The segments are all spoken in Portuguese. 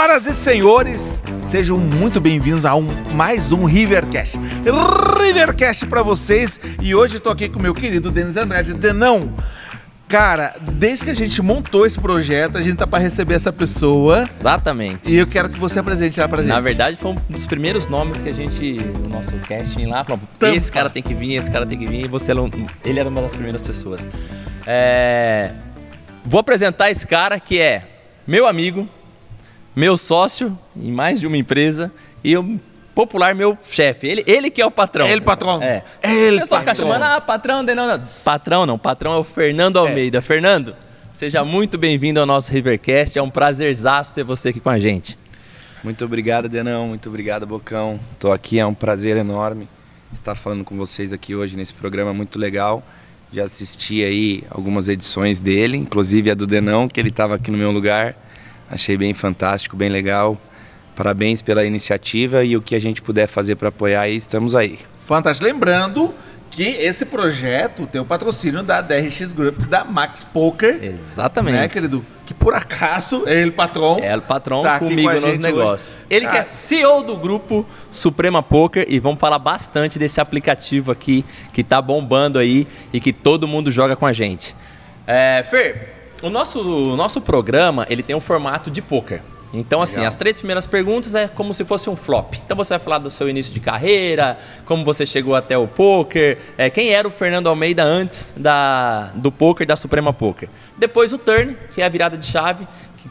Senhoras e senhores, sejam muito bem-vindos a um, mais um Rivercast. Rivercast para vocês e hoje estou aqui com meu querido Denis Andrade. Denão, cara, desde que a gente montou esse projeto, a gente tá para receber essa pessoa. Exatamente. E eu quero que você apresente ela pra gente. Na verdade, foi um dos primeiros nomes que a gente, no nosso casting lá, falou: esse cara tem que vir, esse cara tem que vir, e você, ele era uma das primeiras pessoas. É... Vou apresentar esse cara que é meu amigo, meu sócio em mais de uma empresa e o popular meu chefe. Ele, ele que é o patrão. Ele, patrão. É. Ele, patrão. ficar chamando, ah, patrão, não, não. Patrão não, patrão é o Fernando é. Almeida. É. Fernando, seja muito bem-vindo ao nosso Rivercast. É um prazerzaço ter você aqui com a gente. Muito obrigado, Denão. Muito obrigado, Bocão. Estou aqui, é um prazer enorme estar falando com vocês aqui hoje nesse programa muito legal. Já assisti aí algumas edições dele, inclusive a do Denão, que ele estava aqui no meu lugar. Achei bem fantástico, bem legal. Parabéns pela iniciativa e o que a gente puder fazer para apoiar aí, estamos aí. Fantástico. Lembrando que esse projeto tem o patrocínio da DRX Group, da Max Poker. Exatamente. Né, querido? Que por acaso é ele, patrão. É o patrão tá comigo com nos negócios. Hoje. Ele ah. que é CEO do grupo Suprema Poker e vamos falar bastante desse aplicativo aqui que tá bombando aí e que todo mundo joga com a gente. É, Fer, o nosso, o nosso programa, ele tem um formato de poker. Então, assim, Legal. as três primeiras perguntas é como se fosse um flop. Então, você vai falar do seu início de carreira, como você chegou até o poker, é, quem era o Fernando Almeida antes da, do poker da Suprema Poker. Depois o turn, que é a virada de chave,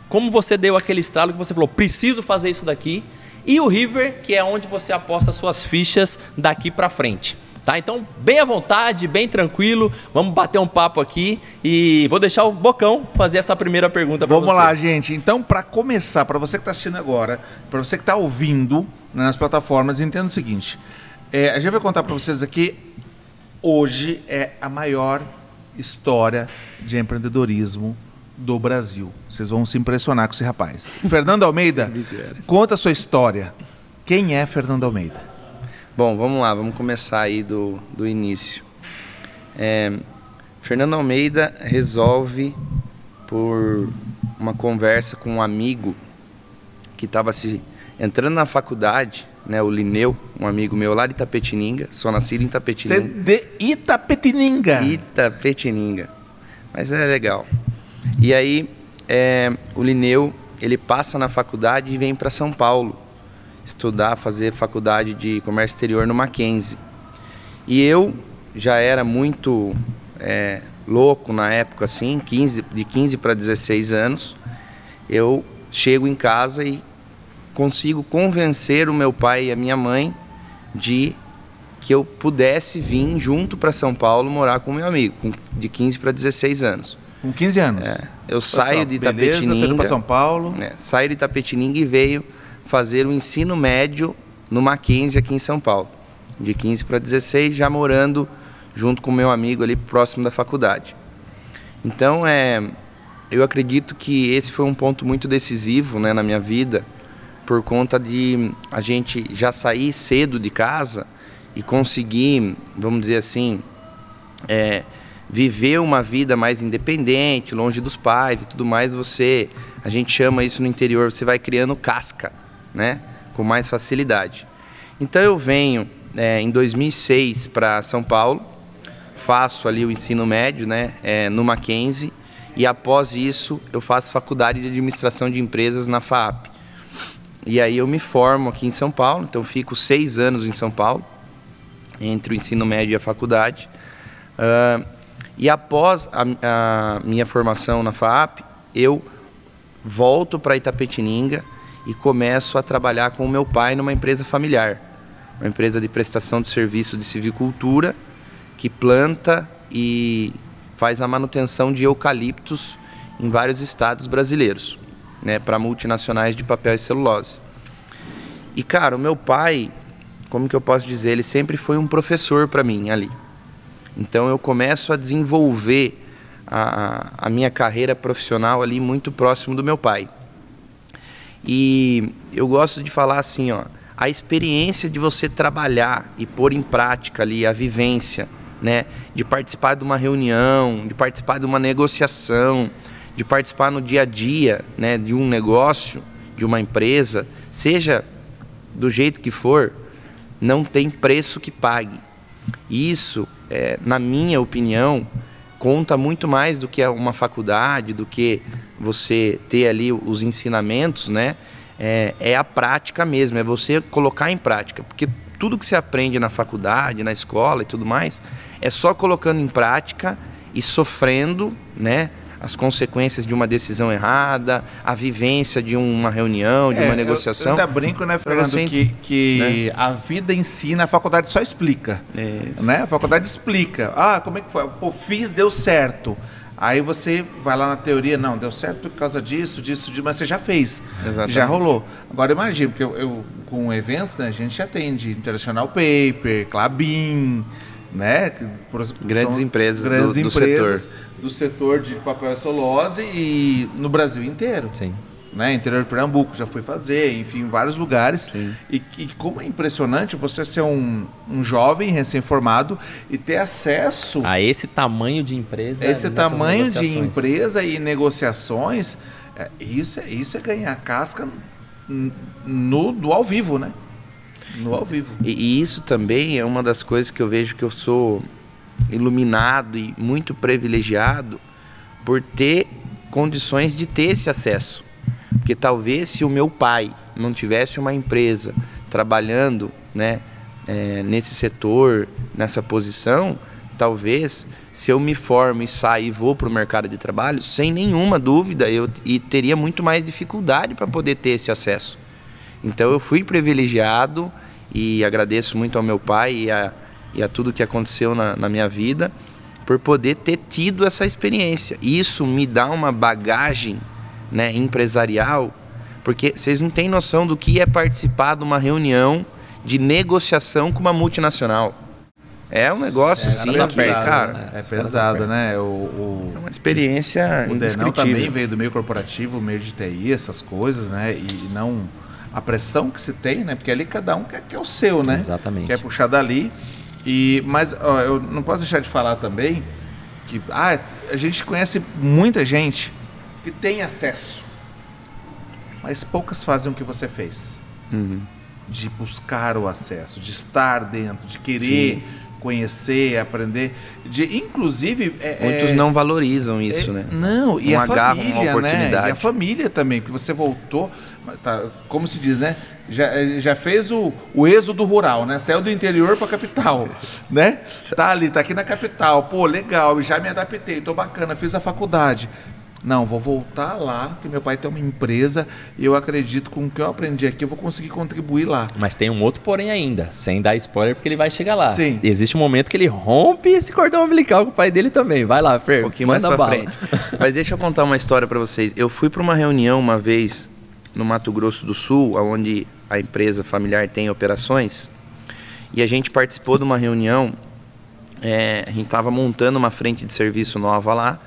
como você deu aquele estralo que você falou, preciso fazer isso daqui. E o River, que é onde você aposta suas fichas daqui para frente. Tá? Então, bem à vontade, bem tranquilo, vamos bater um papo aqui e vou deixar o Bocão fazer essa primeira pergunta para você. Vamos lá, gente. Então, para começar, para você que está assistindo agora, para você que está ouvindo né, nas plataformas, entenda o seguinte: é, a gente vai contar para vocês aqui, hoje é a maior história de empreendedorismo do Brasil. Vocês vão se impressionar com esse rapaz. Fernando Almeida, conta a sua história. Quem é Fernando Almeida? Bom, vamos lá, vamos começar aí do, do início. É, Fernando Almeida resolve, por uma conversa com um amigo que estava se entrando na faculdade, né, o Lineu, um amigo meu lá de Itapetininga, sou nascido em Itapetininga. Você de Itapetininga? Itapetininga. Mas é legal. E aí, é, o Lineu, ele passa na faculdade e vem para São Paulo estudar, fazer faculdade de comércio exterior no Mackenzie. E eu já era muito é, louco na época, assim, 15, de 15 para 16 anos. Eu chego em casa e consigo convencer o meu pai e a minha mãe de que eu pudesse vir junto para São Paulo morar com meu amigo, de 15 para 16 anos. Com 15 anos? É, eu saio de Itapetininga. para São Paulo. É, saio de Itapetininga e veio fazer o ensino médio no Mackenzie aqui em São Paulo, de 15 para 16, já morando junto com meu amigo ali próximo da faculdade. Então, é, eu acredito que esse foi um ponto muito decisivo né, na minha vida, por conta de a gente já sair cedo de casa e conseguir, vamos dizer assim, é, viver uma vida mais independente, longe dos pais e tudo mais. Você, a gente chama isso no interior, você vai criando casca né, com mais facilidade. Então eu venho é, em 2006 para São Paulo, faço ali o ensino médio né, é, no Mackenzie e após isso eu faço faculdade de administração de empresas na FAP. E aí eu me formo aqui em São Paulo, então fico seis anos em São Paulo, entre o ensino médio e a faculdade. Uh, e após a, a minha formação na FAP, eu volto para Itapetininga, e começo a trabalhar com o meu pai numa empresa familiar, uma empresa de prestação de serviço de civicultura que planta e faz a manutenção de eucaliptos em vários estados brasileiros, né, para multinacionais de papel e celulose. E cara, o meu pai, como que eu posso dizer, ele sempre foi um professor para mim ali. Então eu começo a desenvolver a, a minha carreira profissional ali muito próximo do meu pai. E eu gosto de falar assim, ó, a experiência de você trabalhar e pôr em prática ali a vivência, né, de participar de uma reunião, de participar de uma negociação, de participar no dia a dia, né, de um negócio, de uma empresa, seja do jeito que for, não tem preço que pague. Isso, é, na minha opinião, conta muito mais do que uma faculdade, do que você ter ali os ensinamentos, né? É, é, a prática mesmo, é você colocar em prática. Porque tudo que você aprende na faculdade, na escola e tudo mais, é só colocando em prática e sofrendo, né? As consequências de uma decisão errada, a vivência de uma reunião, de é, uma negociação. Eu, eu brinco, né, Fernando, assim, que, que né? a vida ensina, a faculdade só explica. Isso. Né? A faculdade explica. Ah, como é que foi? Pô, fiz, deu certo. Aí você vai lá na teoria, não, deu certo por causa disso, disso, disso, mas você já fez. Exatamente. Já rolou. Agora imagina, porque eu, eu, com eventos, né, a gente atende International Paper, Clabin, né? Grandes empresas grandes do, do empresas setor. do setor de papel e celulose e no Brasil inteiro. Sim. Né, interior de Pernambuco, já fui fazer, enfim, em vários lugares. E, e, como é impressionante você ser um, um jovem recém-formado e ter acesso a esse tamanho de empresa. Esse tamanho de empresa e negociações, é, isso, é, isso é ganhar casca no, no ao vivo, né? No ao vivo. E, e, isso também é uma das coisas que eu vejo que eu sou iluminado e muito privilegiado por ter condições de ter esse acesso. Porque talvez se o meu pai não tivesse uma empresa trabalhando né, é, nesse setor, nessa posição, talvez se eu me formo e saio e vou para o mercado de trabalho, sem nenhuma dúvida, eu e teria muito mais dificuldade para poder ter esse acesso. Então eu fui privilegiado e agradeço muito ao meu pai e a, e a tudo que aconteceu na, na minha vida por poder ter tido essa experiência. Isso me dá uma bagagem né, empresarial, porque vocês não têm noção do que é participar de uma reunião de negociação com uma multinacional. É um negócio é, assim, que, cara, né? é pesado, né? O, o, é uma experiência O Denão também veio do meio corporativo, meio de TI, essas coisas, né? E não a pressão que se tem, né? Porque ali cada um quer, quer o seu, né? Exatamente. Quer puxar dali. E, mas ó, eu não posso deixar de falar também que ah, a gente conhece muita gente que tem acesso, mas poucas fazem o que você fez. Uhum. De buscar o acesso, de estar dentro, de querer Sim. conhecer, aprender. De, inclusive. É, Muitos é, não valorizam isso, é, né? Não, e a família, né? E a família também, porque você voltou tá, como se diz, né? Já, já fez o, o êxodo rural, né? Saiu do interior para a capital, né? Tá ali, tá aqui na capital. Pô, legal, já me adaptei, tô bacana, fiz a faculdade. Não, vou voltar lá, que meu pai tem uma empresa e eu acredito com o que eu aprendi aqui, eu vou conseguir contribuir lá. Mas tem um outro porém ainda, sem dar spoiler, porque ele vai chegar lá. Sim. Existe um momento que ele rompe esse cordão umbilical com o pai dele também. Vai lá, Fer. Um pouquinho mais pra bala. frente. Mas deixa eu contar uma história para vocês. Eu fui para uma reunião uma vez no Mato Grosso do Sul, onde a empresa familiar tem operações, e a gente participou de uma reunião. É, a gente estava montando uma frente de serviço nova lá,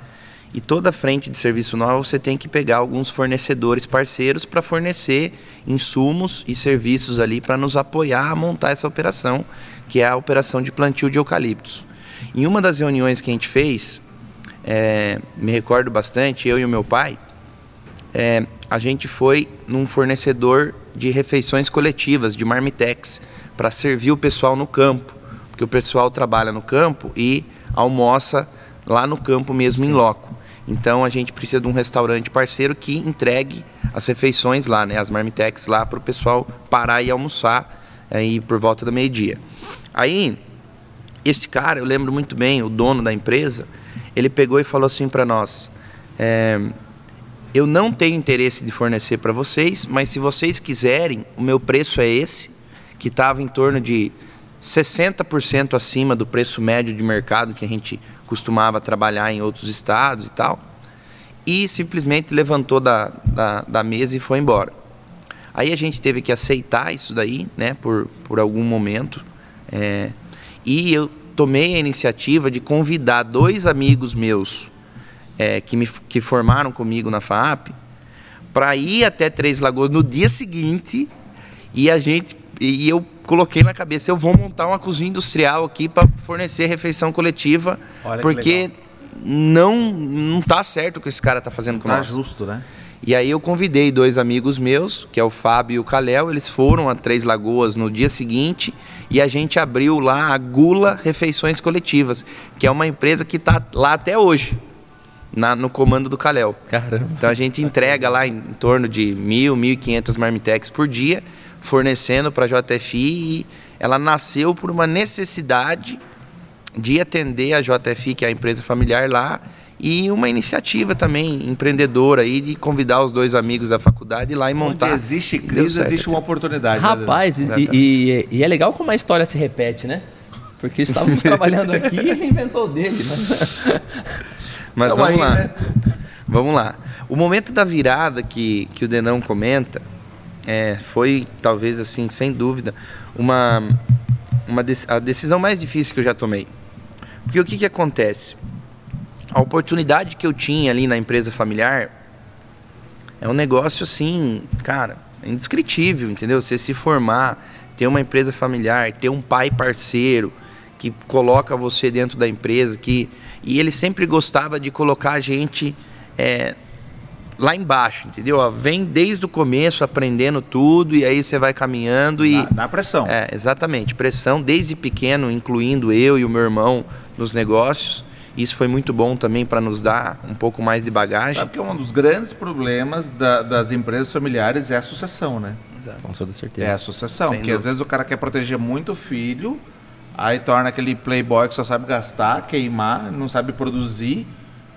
e toda frente de serviço nova você tem que pegar alguns fornecedores parceiros para fornecer insumos e serviços ali para nos apoiar a montar essa operação, que é a operação de plantio de eucaliptos. Em uma das reuniões que a gente fez, é, me recordo bastante, eu e o meu pai, é, a gente foi num fornecedor de refeições coletivas, de marmitex, para servir o pessoal no campo, porque o pessoal trabalha no campo e almoça lá no campo mesmo, Sim. em loco. Então a gente precisa de um restaurante parceiro que entregue as refeições lá, né, as marmitex lá para o pessoal parar e almoçar aí por volta do meio-dia. Aí esse cara, eu lembro muito bem, o dono da empresa, ele pegou e falou assim para nós: é, eu não tenho interesse de fornecer para vocês, mas se vocês quiserem, o meu preço é esse, que estava em torno de 60% acima do preço médio de mercado que a gente costumava trabalhar em outros estados e tal. E simplesmente levantou da, da, da mesa e foi embora. Aí a gente teve que aceitar isso daí, né, por, por algum momento. É, e eu tomei a iniciativa de convidar dois amigos meus é, que, me, que formaram comigo na FAP para ir até Três Lagoas no dia seguinte e a gente e eu coloquei na cabeça eu vou montar uma cozinha industrial aqui para fornecer refeição coletiva Olha porque não não tá certo o que esse cara tá fazendo com tá nós. justo, né? E aí eu convidei dois amigos meus, que é o Fábio e o Caléu, eles foram a Três Lagoas no dia seguinte e a gente abriu lá a Gula Refeições Coletivas, que é uma empresa que está lá até hoje, na, no comando do Caléu. Caramba. Então a gente entrega lá em, em torno de mil, mil e quinhentas marmitex por dia, fornecendo para a JFI e ela nasceu por uma necessidade de atender a JFI, que é a empresa familiar lá, e uma iniciativa também empreendedora aí de convidar os dois amigos da faculdade lá e montar. Onde existe crise, existe uma oportunidade. Né, Rapaz, né? e, e, e, é legal como a história se repete, né? Porque estávamos trabalhando aqui e ele inventou dele. Mas, mas vamos aí, lá. Né? Vamos lá. O momento da virada que, que o Denão comenta é, foi, talvez assim, sem dúvida, uma, uma a decisão mais difícil que eu já tomei. Porque o que, que acontece? a oportunidade que eu tinha ali na empresa familiar é um negócio assim, cara, indescritível, entendeu? Você se formar, ter uma empresa familiar, ter um pai parceiro que coloca você dentro da empresa, que e ele sempre gostava de colocar a gente é, lá embaixo, entendeu? Vem desde o começo aprendendo tudo e aí você vai caminhando e dá, dá pressão. É, exatamente, pressão desde pequeno, incluindo eu e o meu irmão nos negócios. Isso foi muito bom também para nos dar um pouco mais de bagagem. Sabe que é um dos grandes problemas da, das empresas familiares é a sucessão, né? Exato. Com toda certeza. É a sucessão, Sem porque dúvida. às vezes o cara quer proteger muito o filho, aí torna aquele playboy que só sabe gastar, queimar, não sabe produzir,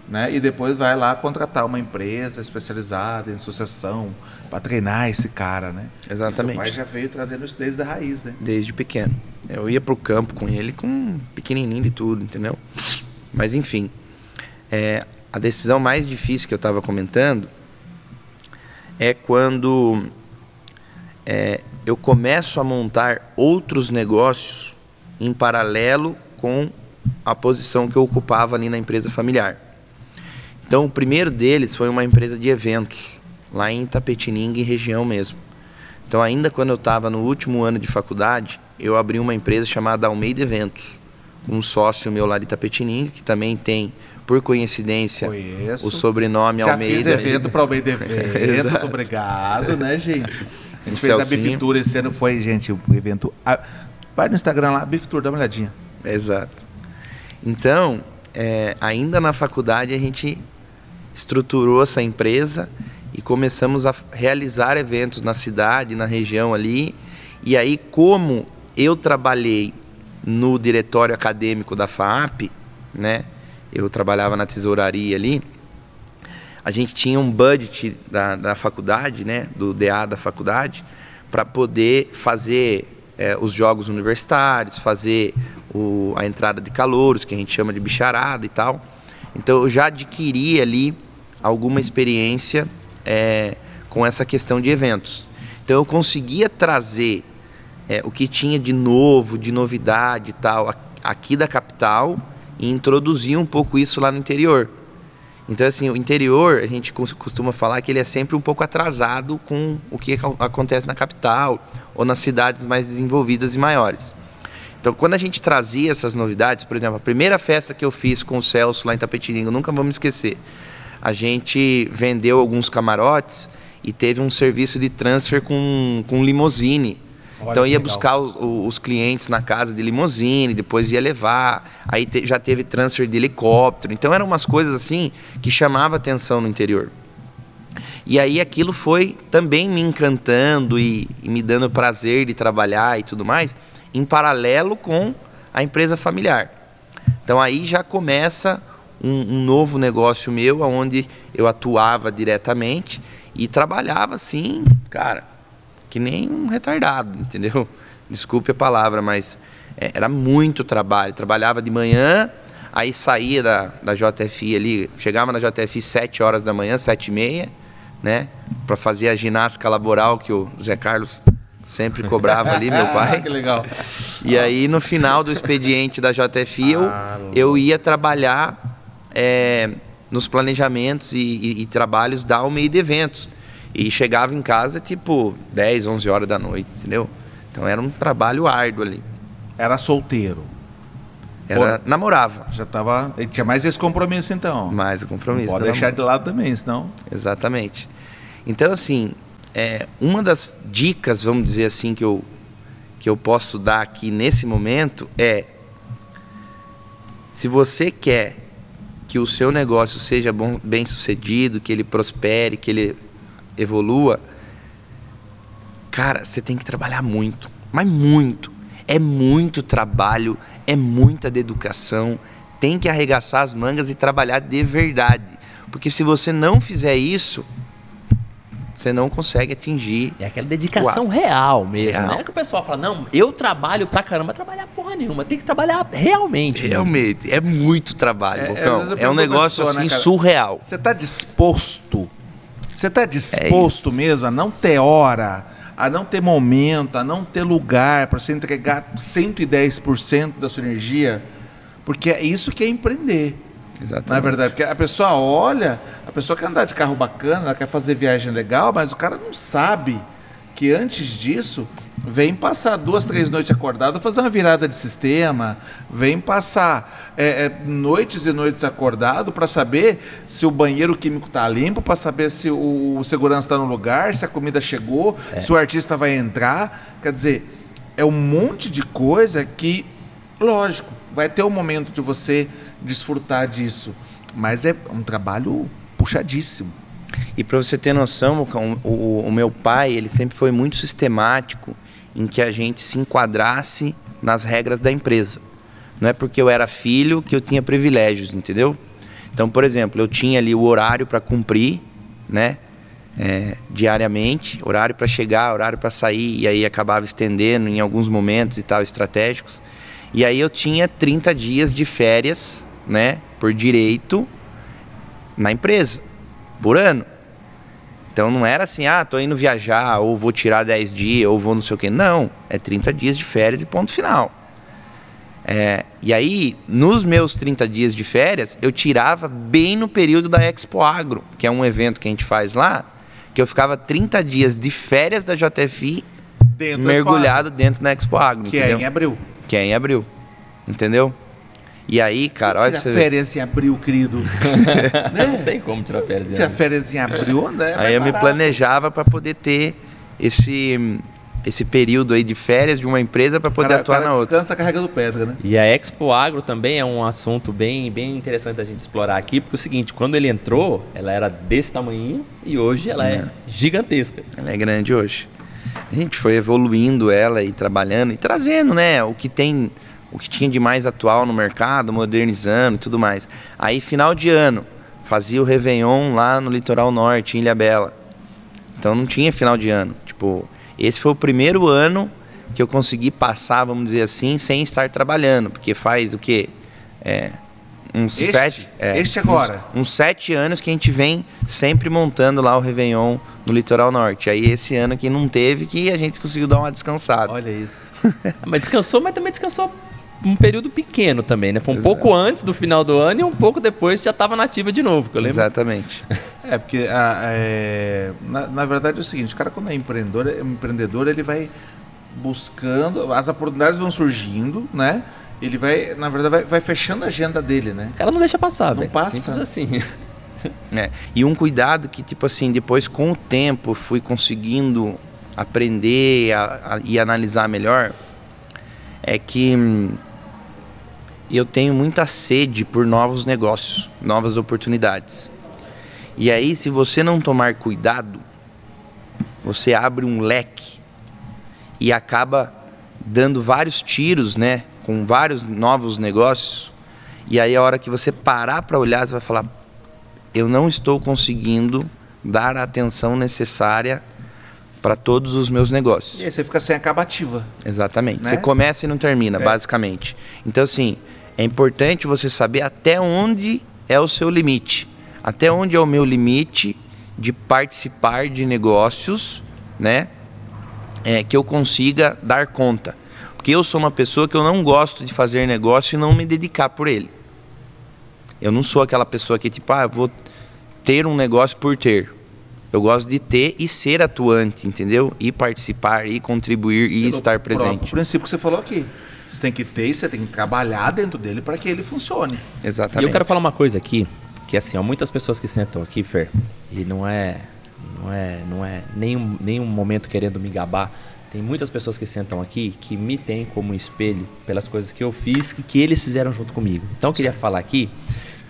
né? E depois vai lá contratar uma empresa especializada em sucessão para treinar esse cara, né? Exatamente. E seu pai já veio trazendo isso desde a raiz, né? Desde pequeno. Eu ia pro campo com ele com pequenininho de tudo, entendeu? Mas enfim, é, a decisão mais difícil que eu estava comentando é quando é, eu começo a montar outros negócios em paralelo com a posição que eu ocupava ali na empresa familiar. Então, o primeiro deles foi uma empresa de eventos, lá em Tapetininga, em região mesmo. Então, ainda quando eu estava no último ano de faculdade, eu abri uma empresa chamada Almeida Eventos um sócio meu lá de Tapetininga, que também tem, por coincidência, Conheço. o sobrenome Já Almeida. Fiz evento para Almeida Eventos, obrigado, né, gente? A gente fez a Biftour esse ano, foi, gente, o evento. Vai no Instagram lá, Biftour, dá uma olhadinha. Exato. Então, é, ainda na faculdade, a gente estruturou essa empresa e começamos a realizar eventos na cidade, na região ali. E aí, como eu trabalhei no diretório acadêmico da FAAP, né? Eu trabalhava na tesouraria ali. A gente tinha um budget da, da faculdade, né? Do DA da faculdade, para poder fazer é, os jogos universitários, fazer o, a entrada de calouros, que a gente chama de bicharada e tal. Então eu já adquiri ali alguma experiência é, com essa questão de eventos. Então eu conseguia trazer é, o que tinha de novo, de novidade e tal, aqui da capital e introduzir um pouco isso lá no interior. Então, assim, o interior, a gente costuma falar que ele é sempre um pouco atrasado com o que acontece na capital ou nas cidades mais desenvolvidas e maiores. Então, quando a gente trazia essas novidades, por exemplo, a primeira festa que eu fiz com o Celso lá em Tapetininga, nunca vamos esquecer. A gente vendeu alguns camarotes e teve um serviço de transfer com, com limousine Olha então ia buscar os, os, clientes na casa de limousine, depois ia levar, aí te, já teve transfer de helicóptero. Então eram umas coisas assim que chamava atenção no interior. E aí aquilo foi também me encantando e, e me dando prazer de trabalhar e tudo mais, em paralelo com a empresa familiar. Então aí já começa um, um novo negócio meu, onde eu atuava diretamente e trabalhava assim, cara, que nem um retardado, entendeu? Desculpe a palavra, mas é, era muito trabalho. Trabalhava de manhã, aí saía da, da JFI ali, chegava na JFI 7 horas da manhã, 7 e meia, né? Para fazer a ginástica laboral que o Zé Carlos sempre cobrava ali, meu pai. que legal. E aí, no final do expediente da JFI, eu, ah, eu ia trabalhar é, nos planejamentos e, e, e trabalhos da Almeida Eventos. E chegava em casa tipo 10, 11 horas da noite, entendeu? Então era um trabalho árduo ali. Era solteiro? Era, Pô, namorava. Já tava. Tinha mais esse compromisso então. Mais o compromisso. Não pode deixar de lado também, senão. Exatamente. Então, assim, é, uma das dicas, vamos dizer assim, que eu, que eu posso dar aqui nesse momento é: se você quer que o seu negócio seja bom, bem sucedido, que ele prospere, que ele evolua, cara, você tem que trabalhar muito, mas muito. É muito trabalho, é muita dedicação, tem que arregaçar as mangas e trabalhar de verdade. Porque se você não fizer isso, você não consegue atingir. É aquela dedicação real mesmo. Real. Não é que o pessoal fala, não, eu trabalho pra caramba, trabalhar porra nenhuma. Tem que trabalhar realmente. Realmente. Mesmo. É muito trabalho, é, é, é um negócio pessoa, assim né, surreal. Você tá disposto? Você tá disposto é mesmo a não ter hora? A não ter momento, a não ter lugar para você entregar 110% da sua energia, porque é isso que é empreender. Exatamente. Na é verdade, porque a pessoa olha, a pessoa quer andar de carro bacana, ela quer fazer viagem legal, mas o cara não sabe que antes disso vem passar duas, três noites acordado, fazer uma virada de sistema, vem passar é, é, noites e noites acordado para saber se o banheiro químico está limpo, para saber se o, o segurança está no lugar, se a comida chegou, é. se o artista vai entrar. Quer dizer, é um monte de coisa que, lógico, vai ter um momento de você desfrutar disso, mas é um trabalho puxadíssimo. E para você ter noção, o, o, o, meu pai, ele sempre foi muito sistemático em que a gente se enquadrasse nas regras da empresa. Não é porque eu era filho que eu tinha privilégios, entendeu? Então, por exemplo, eu tinha ali o horário para cumprir, né? É, diariamente, horário para chegar, horário para sair, e aí acabava estendendo em alguns momentos e tal, estratégicos. E aí eu tinha 30 dias de férias, né, por direito na empresa por ano. Então não era assim, ah, tô indo viajar, ou vou tirar 10 dias, ou vou não sei o quê. Não, é 30 dias de férias e ponto final. É, e aí, nos meus 30 dias de férias, eu tirava bem no período da Expo Agro, que é um evento que a gente faz lá, que eu ficava 30 dias de férias da JFI dentro mergulhado dentro da Expo Agro. Que é entendeu? é em abril. Que é em abril. Entendeu? E aí, cara, olha você férias em abril, querido. né? Não tem como tirar férias em abril. Tirar férias em abril, né? Aí eu me planejava para poder ter esse esse período aí de férias de uma empresa para poder cara, atuar cara na outra. Descansa carregando pedra, né? E a Expo Agro também é um assunto bem, bem interessante da gente explorar aqui, porque é o seguinte, quando ele entrou, ela era desse tamanho e hoje ela é, é gigantesca. Ela é grande hoje. A gente foi evoluindo ela e trabalhando e trazendo, né, o que tem o que tinha de mais atual no mercado, modernizando e tudo mais. Aí, final de ano, fazia o Réveillon lá no litoral norte, em Ilha Bela. Então não tinha final de ano. Tipo, esse foi o primeiro ano que eu consegui passar, vamos dizer assim, sem estar trabalhando, porque faz o quê? É, uns este, sete. É, este agora. Uns, uns, sete anos que a gente vem sempre montando lá o Réveillon no litoral norte. Aí esse ano que não teve, que a gente conseguiu dar uma descansada. Olha isso. mas descansou, mas também descansou um período pequeno também, né? Foi um Exato. pouco antes do final do ano e um pouco depois já estava nativa de novo, que eu lembro. Exatamente. É, porque a, é, na, na, verdade é o seguinte, o cara quando é empreendedor, é empreendedor, ele vai buscando, as oportunidades vão surgindo, né? Ele vai, na verdade, vai, vai fechando a agenda dele, né? O cara não deixa passar, Não véio. passa. Simples assim. É, e um cuidado que, tipo assim, depois com o tempo fui conseguindo aprender a, a, e analisar melhor, é que hum, eu tenho muita sede por novos negócios, novas oportunidades. E aí, se você não tomar cuidado, você abre um leque e acaba dando vários tiros, né, com vários novos negócios. E aí, a hora que você parar para olhar, você vai falar: eu não estou conseguindo dar a atenção necessária para todos os meus negócios. E aí você fica sem acabativa. Exatamente. Né? Você começa e não termina, é. basicamente. Então, assim, é importante você saber até onde é o seu limite. Até onde é o meu limite de participar de negócios, né? É, que eu consiga dar conta. Porque eu sou uma pessoa que eu não gosto de fazer negócio e não me dedicar por ele. Eu não sou aquela pessoa que, tipo, ah, vou ter um negócio por ter. Eu gosto de ter e ser atuante, entendeu? E participar, e contribuir, e Pelo estar presente. O princípio que você falou aqui. Você tem que ter e você tem que trabalhar dentro dele para que ele funcione. Exatamente. E eu quero falar uma coisa aqui, que assim, há muitas pessoas que sentam aqui, Fer, e não é não é, não é nenhum, nenhum momento querendo me gabar. Tem muitas pessoas que sentam aqui que me têm como espelho pelas coisas que eu fiz e que eles fizeram junto comigo. Então eu queria falar aqui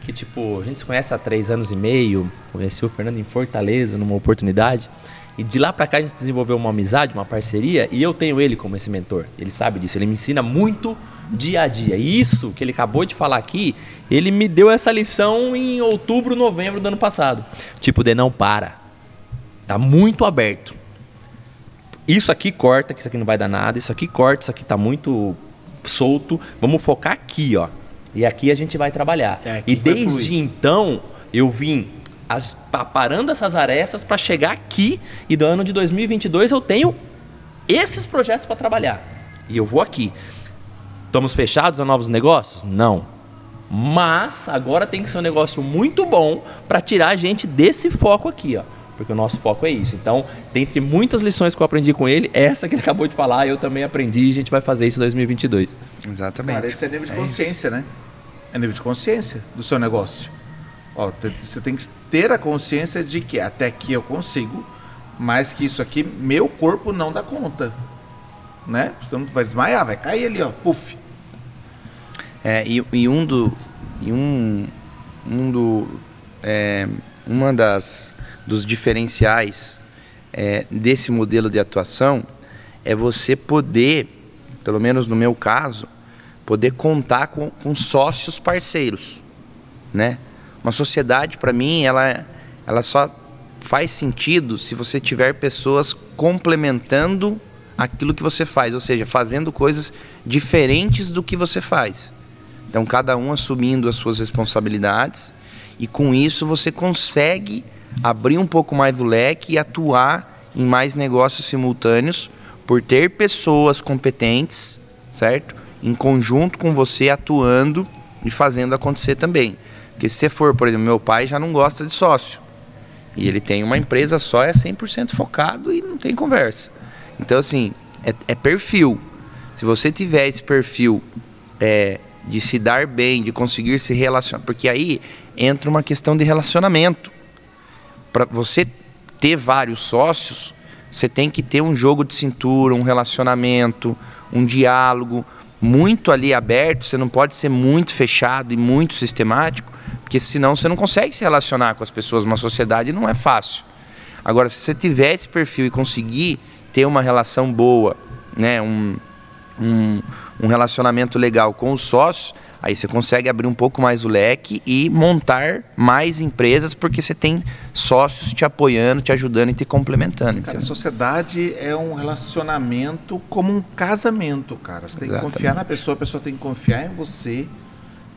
que, tipo, a gente se conhece há três anos e meio, conheci o Fernando em Fortaleza numa oportunidade. E de lá para cá a gente desenvolveu uma amizade, uma parceria, e eu tenho ele como esse mentor. Ele sabe disso, ele me ensina muito dia a dia. E isso que ele acabou de falar aqui, ele me deu essa lição em outubro, novembro do ano passado. Tipo, de não para. Tá muito aberto. Isso aqui corta, que isso aqui não vai dar nada, isso aqui corta, isso aqui tá muito solto. Vamos focar aqui, ó. E aqui a gente vai trabalhar. É, e desde então, eu vim as, parando essas arestas para chegar aqui e do ano de 2022 eu tenho esses projetos para trabalhar. E eu vou aqui. Estamos fechados a novos negócios? Não. Mas agora tem que ser um negócio muito bom para tirar a gente desse foco aqui, ó. Porque o nosso foco é isso. Então, dentre muitas lições que eu aprendi com ele, essa que ele acabou de falar, eu também aprendi e a gente vai fazer isso em 2022. Exatamente. Cara, esse é nível de é consciência, isso. né? É nível de consciência do seu negócio. Ó, você tem que ter a consciência de que até aqui eu consigo, mas que isso aqui, meu corpo não dá conta. Né? Você vai desmaiar, vai cair ali, ó, puf. É, e, e um do. E um, um do. É, uma das dos diferenciais é, desse modelo de atuação é você poder, pelo menos no meu caso, poder contar com, com sócios parceiros, né? Uma sociedade, para mim, ela, ela só faz sentido se você tiver pessoas complementando aquilo que você faz, ou seja, fazendo coisas diferentes do que você faz. Então, cada um assumindo as suas responsabilidades e com isso você consegue abrir um pouco mais do leque e atuar em mais negócios simultâneos por ter pessoas competentes, certo? Em conjunto com você atuando e fazendo acontecer também. Porque se for, por exemplo, meu pai já não gosta de sócio. E ele tem uma empresa só, é 100% focado e não tem conversa. Então, assim, é, é perfil. Se você tiver esse perfil é, de se dar bem, de conseguir se relacionar, porque aí entra uma questão de relacionamento. Para você ter vários sócios, você tem que ter um jogo de cintura, um relacionamento, um diálogo muito ali aberto. Você não pode ser muito fechado e muito sistemático, porque senão você não consegue se relacionar com as pessoas. Uma sociedade não é fácil. Agora, se você tiver esse perfil e conseguir ter uma relação boa, né, um, um, um relacionamento legal com os sócios, aí você consegue abrir um pouco mais o leque e montar mais empresas porque você tem sócios te apoiando, te ajudando e te complementando. Cara, a sociedade é um relacionamento como um casamento, cara. Você tem Exatamente. que confiar na pessoa, a pessoa tem que confiar em você.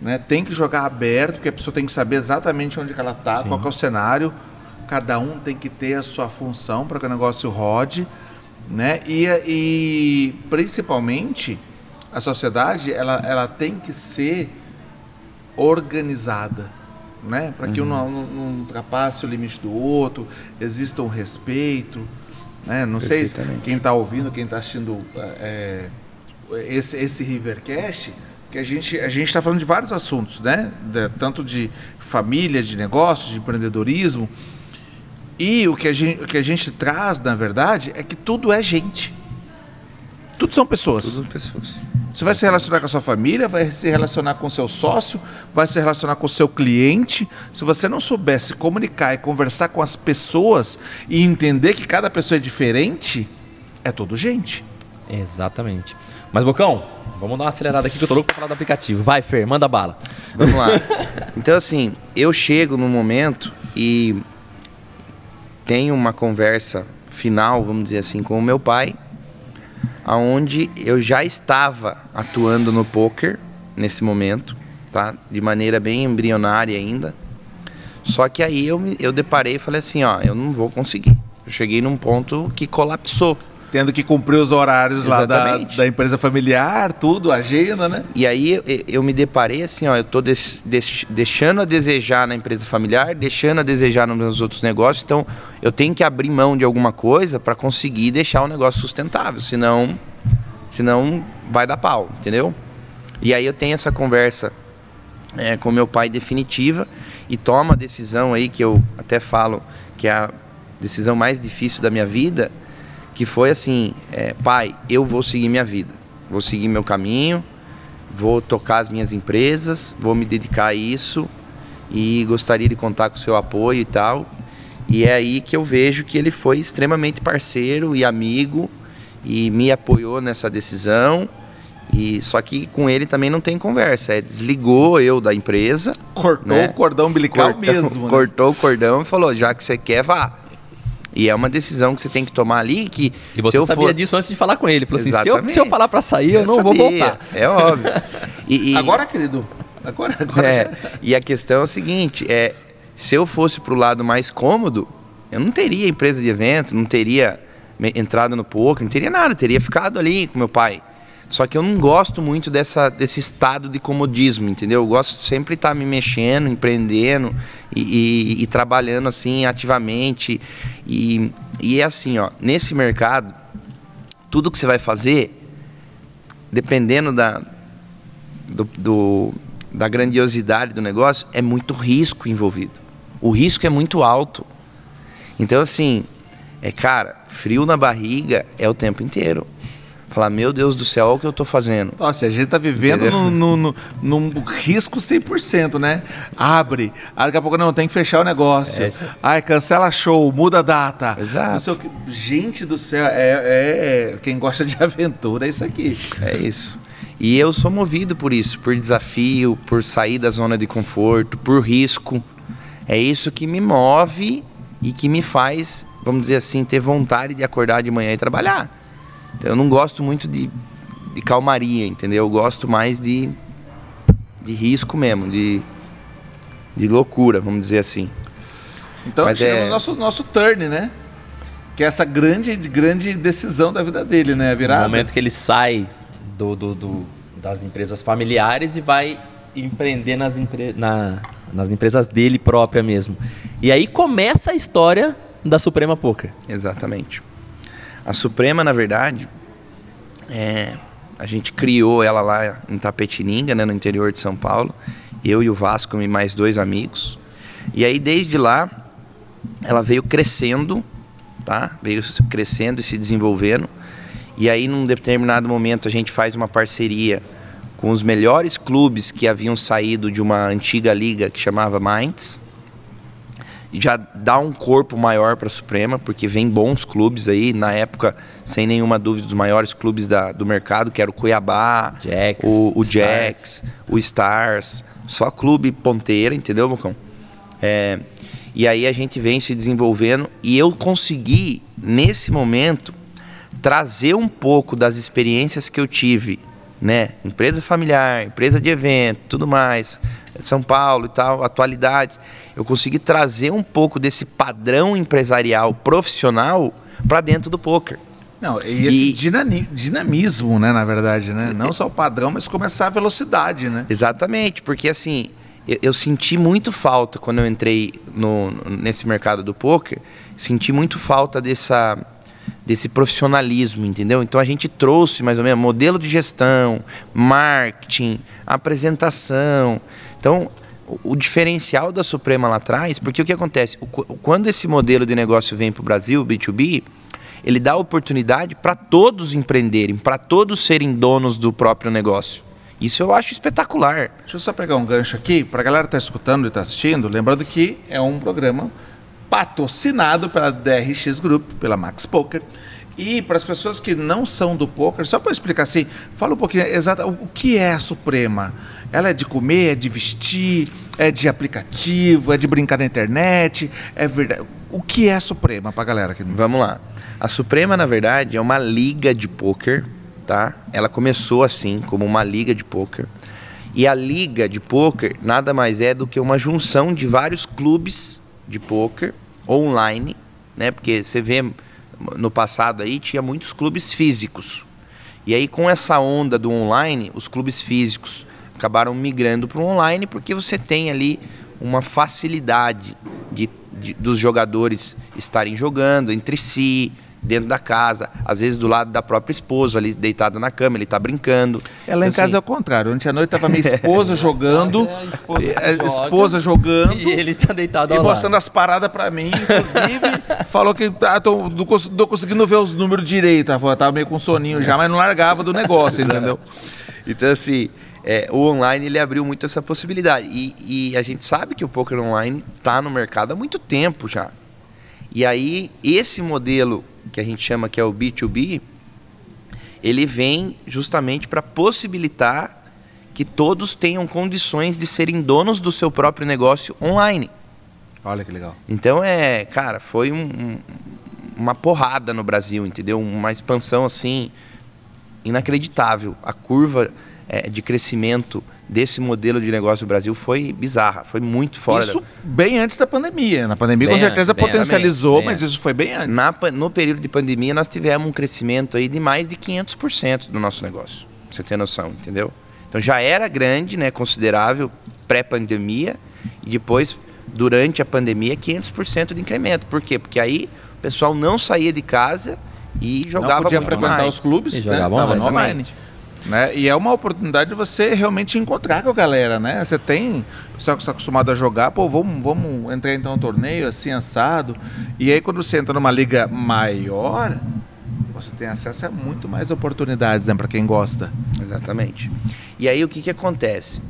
Né? Tem que jogar aberto, porque a pessoa tem que saber exatamente onde ela está, qual é o cenário. Cada um tem que ter a sua função para que o negócio rode. Né? E, e principalmente a sociedade ela, ela tem que ser organizada. Né? Para que uhum. um não, não ultrapasse o limite do outro, exista um respeito. Né? Não sei quem está ouvindo, quem está assistindo é, esse, esse Rivercast, que a gente a gente está falando de vários assuntos, né? De, tanto de família, de negócios, de empreendedorismo. E o que, a gente, o que a gente traz, na verdade, é que tudo é gente. Tudo são pessoas. Tudo pessoas. Você vai se relacionar com a sua família, vai se relacionar com o seu sócio, vai se relacionar com o seu cliente. Se você não souber se comunicar e conversar com as pessoas e entender que cada pessoa é diferente, é tudo gente. Exatamente. Mas, Bocão, vamos dar uma acelerada aqui que eu tô louco pra falar do aplicativo. Vai, Fer, manda bala. Vamos lá. então, assim, eu chego no momento e tenho uma conversa final, vamos dizer assim, com o meu pai, aonde eu já estava atuando no poker nesse momento, tá? De maneira bem embrionária ainda. Só que aí eu, eu deparei e falei assim, ó, eu não vou conseguir. Eu cheguei num ponto que colapsou tendo que cumprir os horários Exatamente. lá da, da, empresa familiar, tudo, agenda, né? E aí eu, me deparei assim, ó, eu tô des, des, deixando a desejar na empresa familiar, deixando a desejar nos meus outros negócios, então eu tenho que abrir mão de alguma coisa para conseguir deixar o negócio sustentável, senão, senão vai dar pau, entendeu? E aí eu tenho essa conversa é, com meu pai definitiva e toma a decisão aí que eu até falo que é a decisão mais difícil da minha vida, que foi assim, é, pai, eu vou seguir minha vida, vou seguir meu caminho, vou tocar as minhas empresas, vou me dedicar a isso e gostaria de contar com o seu apoio e tal. E é aí que eu vejo que ele foi extremamente parceiro e amigo e me apoiou nessa decisão. E só que com ele também não tem conversa, é desligou eu da empresa, cortou né? o cordão umbilical cortou, mesmo, né? cortou o cordão e falou: "Já que você quer, vá". E é uma decisão que você tem que tomar ali que. E você sabia for... disso antes de falar com ele. Falou assim: se eu, se eu falar para sair, eu, eu não sabia. vou voltar. É óbvio. E, e... Agora, querido. Agora, agora. É, e a questão é o seguinte: é, se eu fosse para o lado mais cômodo, eu não teria empresa de evento, não teria entrado no poker, não teria nada, teria ficado ali com meu pai. Só que eu não gosto muito dessa, desse estado de comodismo, entendeu? Eu gosto sempre estar me mexendo, empreendendo e, e, e trabalhando assim ativamente. E, e é assim, ó, nesse mercado, tudo que você vai fazer, dependendo da, do, do, da grandiosidade do negócio, é muito risco envolvido. O risco é muito alto. Então, assim, é cara, frio na barriga é o tempo inteiro. Falar, meu Deus do céu, olha o que eu estou fazendo. Nossa, a gente está vivendo num, num, num, risco 100%, né? Abre, daqui a pouco não, tem que fechar o negócio. É. Ai, cancela show, muda a data. Exato. Gente do céu, é, é, quem gosta de aventura é isso aqui. É isso. E eu sou movido por isso, por desafio, por sair da zona de conforto, por risco. É isso que me move e que me faz, vamos dizer assim, ter vontade de acordar de manhã e trabalhar. Eu não gosto muito de, de calmaria, entendeu? Eu gosto mais de, de risco mesmo, de, de loucura, vamos dizer assim. Então Mas chegamos é... no nosso, nosso turn, né? Que é essa grande, grande decisão da vida dele, né? A virada. No momento que ele sai do, do, do das empresas familiares e vai empreender nas, empre... Na, nas empresas dele própria mesmo. E aí começa a história da Suprema Poker. Exatamente. A Suprema, na verdade, é, a gente criou ela lá em Tapetininga, né, no interior de São Paulo. Eu e o Vasco e mais dois amigos. E aí, desde lá, ela veio crescendo, tá? Veio crescendo e se desenvolvendo. E aí, num determinado momento, a gente faz uma parceria com os melhores clubes que haviam saído de uma antiga liga que chamava Mainz já dá um corpo maior para a Suprema, porque vem bons clubes aí, na época, sem nenhuma dúvida, dos maiores clubes da, do mercado, que era o Cuiabá, Jax, o, o Jax, o Stars, só clube ponteira, entendeu, Bocão? É, e aí a gente vem se desenvolvendo e eu consegui, nesse momento, trazer um pouco das experiências que eu tive, né? Empresa familiar, empresa de evento, tudo mais, São Paulo e tal, atualidade eu consegui trazer um pouco desse padrão empresarial profissional para dentro do poker. Não, e esse e... dinamismo, né, na verdade, né? Não só o padrão, mas começar a velocidade, né? Exatamente, porque assim, eu, eu senti muito falta quando eu entrei no, nesse mercado do poker, senti muito falta dessa desse profissionalismo, entendeu? Então a gente trouxe mais ou menos modelo de gestão, marketing, apresentação. Então o diferencial da Suprema lá atrás, porque o que acontece? O, quando esse modelo de negócio vem para o Brasil, B2B, ele dá oportunidade para todos empreenderem, para todos serem donos do próprio negócio. Isso eu acho espetacular. Deixa eu só pegar um gancho aqui, para a galera que está escutando e está assistindo, lembrando que é um programa patrocinado pela DRX Group, pela Max Poker. E para as pessoas que não são do poker, só para explicar assim, fala um pouquinho exato o que é a Suprema. Ela é de comer, é de vestir, é de aplicativo, é de brincar na internet, é verdade. O que é a Suprema para a galera aqui? Vamos lá. A Suprema, na verdade, é uma liga de poker, tá? Ela começou assim, como uma liga de poker. E a liga de poker nada mais é do que uma junção de vários clubes de poker online, né? Porque você vê no passado aí tinha muitos clubes físicos. E aí com essa onda do online, os clubes físicos acabaram migrando para o online porque você tem ali uma facilidade de, de, dos jogadores estarem jogando entre si, dentro da casa, às vezes do lado da própria esposa, ali deitado na cama, ele está brincando. Ela então, em casa assim, é o contrário. Ontem à noite estava minha esposa jogando, a esposa, a esposa jogando, e ele está deitado e mostrando lado. as paradas para mim, inclusive, falou que ah, tô, não, tô conseguindo ver os números direito, estava meio com soninho já, mas não largava do negócio, entendeu? Então assim, é, o online ele abriu muito essa possibilidade. E, e, a gente sabe que o poker online está no mercado há muito tempo já. E aí, esse modelo que a gente chama que é o B2B, ele vem justamente para possibilitar que todos tenham condições de serem donos do seu próprio negócio online. Olha que legal. Então é, cara, foi um, um, uma porrada no Brasil, entendeu? Uma expansão assim inacreditável. A curva é, de crescimento desse modelo de negócio do Brasil foi bizarra, foi muito fora. Isso da... bem antes da pandemia. Na pandemia, bem com certeza, antes, potencializou, mas isso foi bem antes. Na, no período de pandemia, nós tivemos um crescimento aí de mais de 500% do nosso negócio. Pra você ter noção, entendeu? Então já era grande, né, considerável pré-pandemia e depois durante a pandemia 500% de incremento. Por quê? Porque aí o pessoal não saía de casa e jogava não podia frequentar mais. os clubes, e jogava né? online. Né? E é uma oportunidade de você realmente encontrar com a galera, né? Você tem pessoal que está acostumado a jogar, pô, vamos, vamos entrar então no torneio assim, assado. E aí quando você entra numa liga maior, você tem acesso a muito mais oportunidades, né, para quem gosta. Exatamente. E aí o que, que acontece?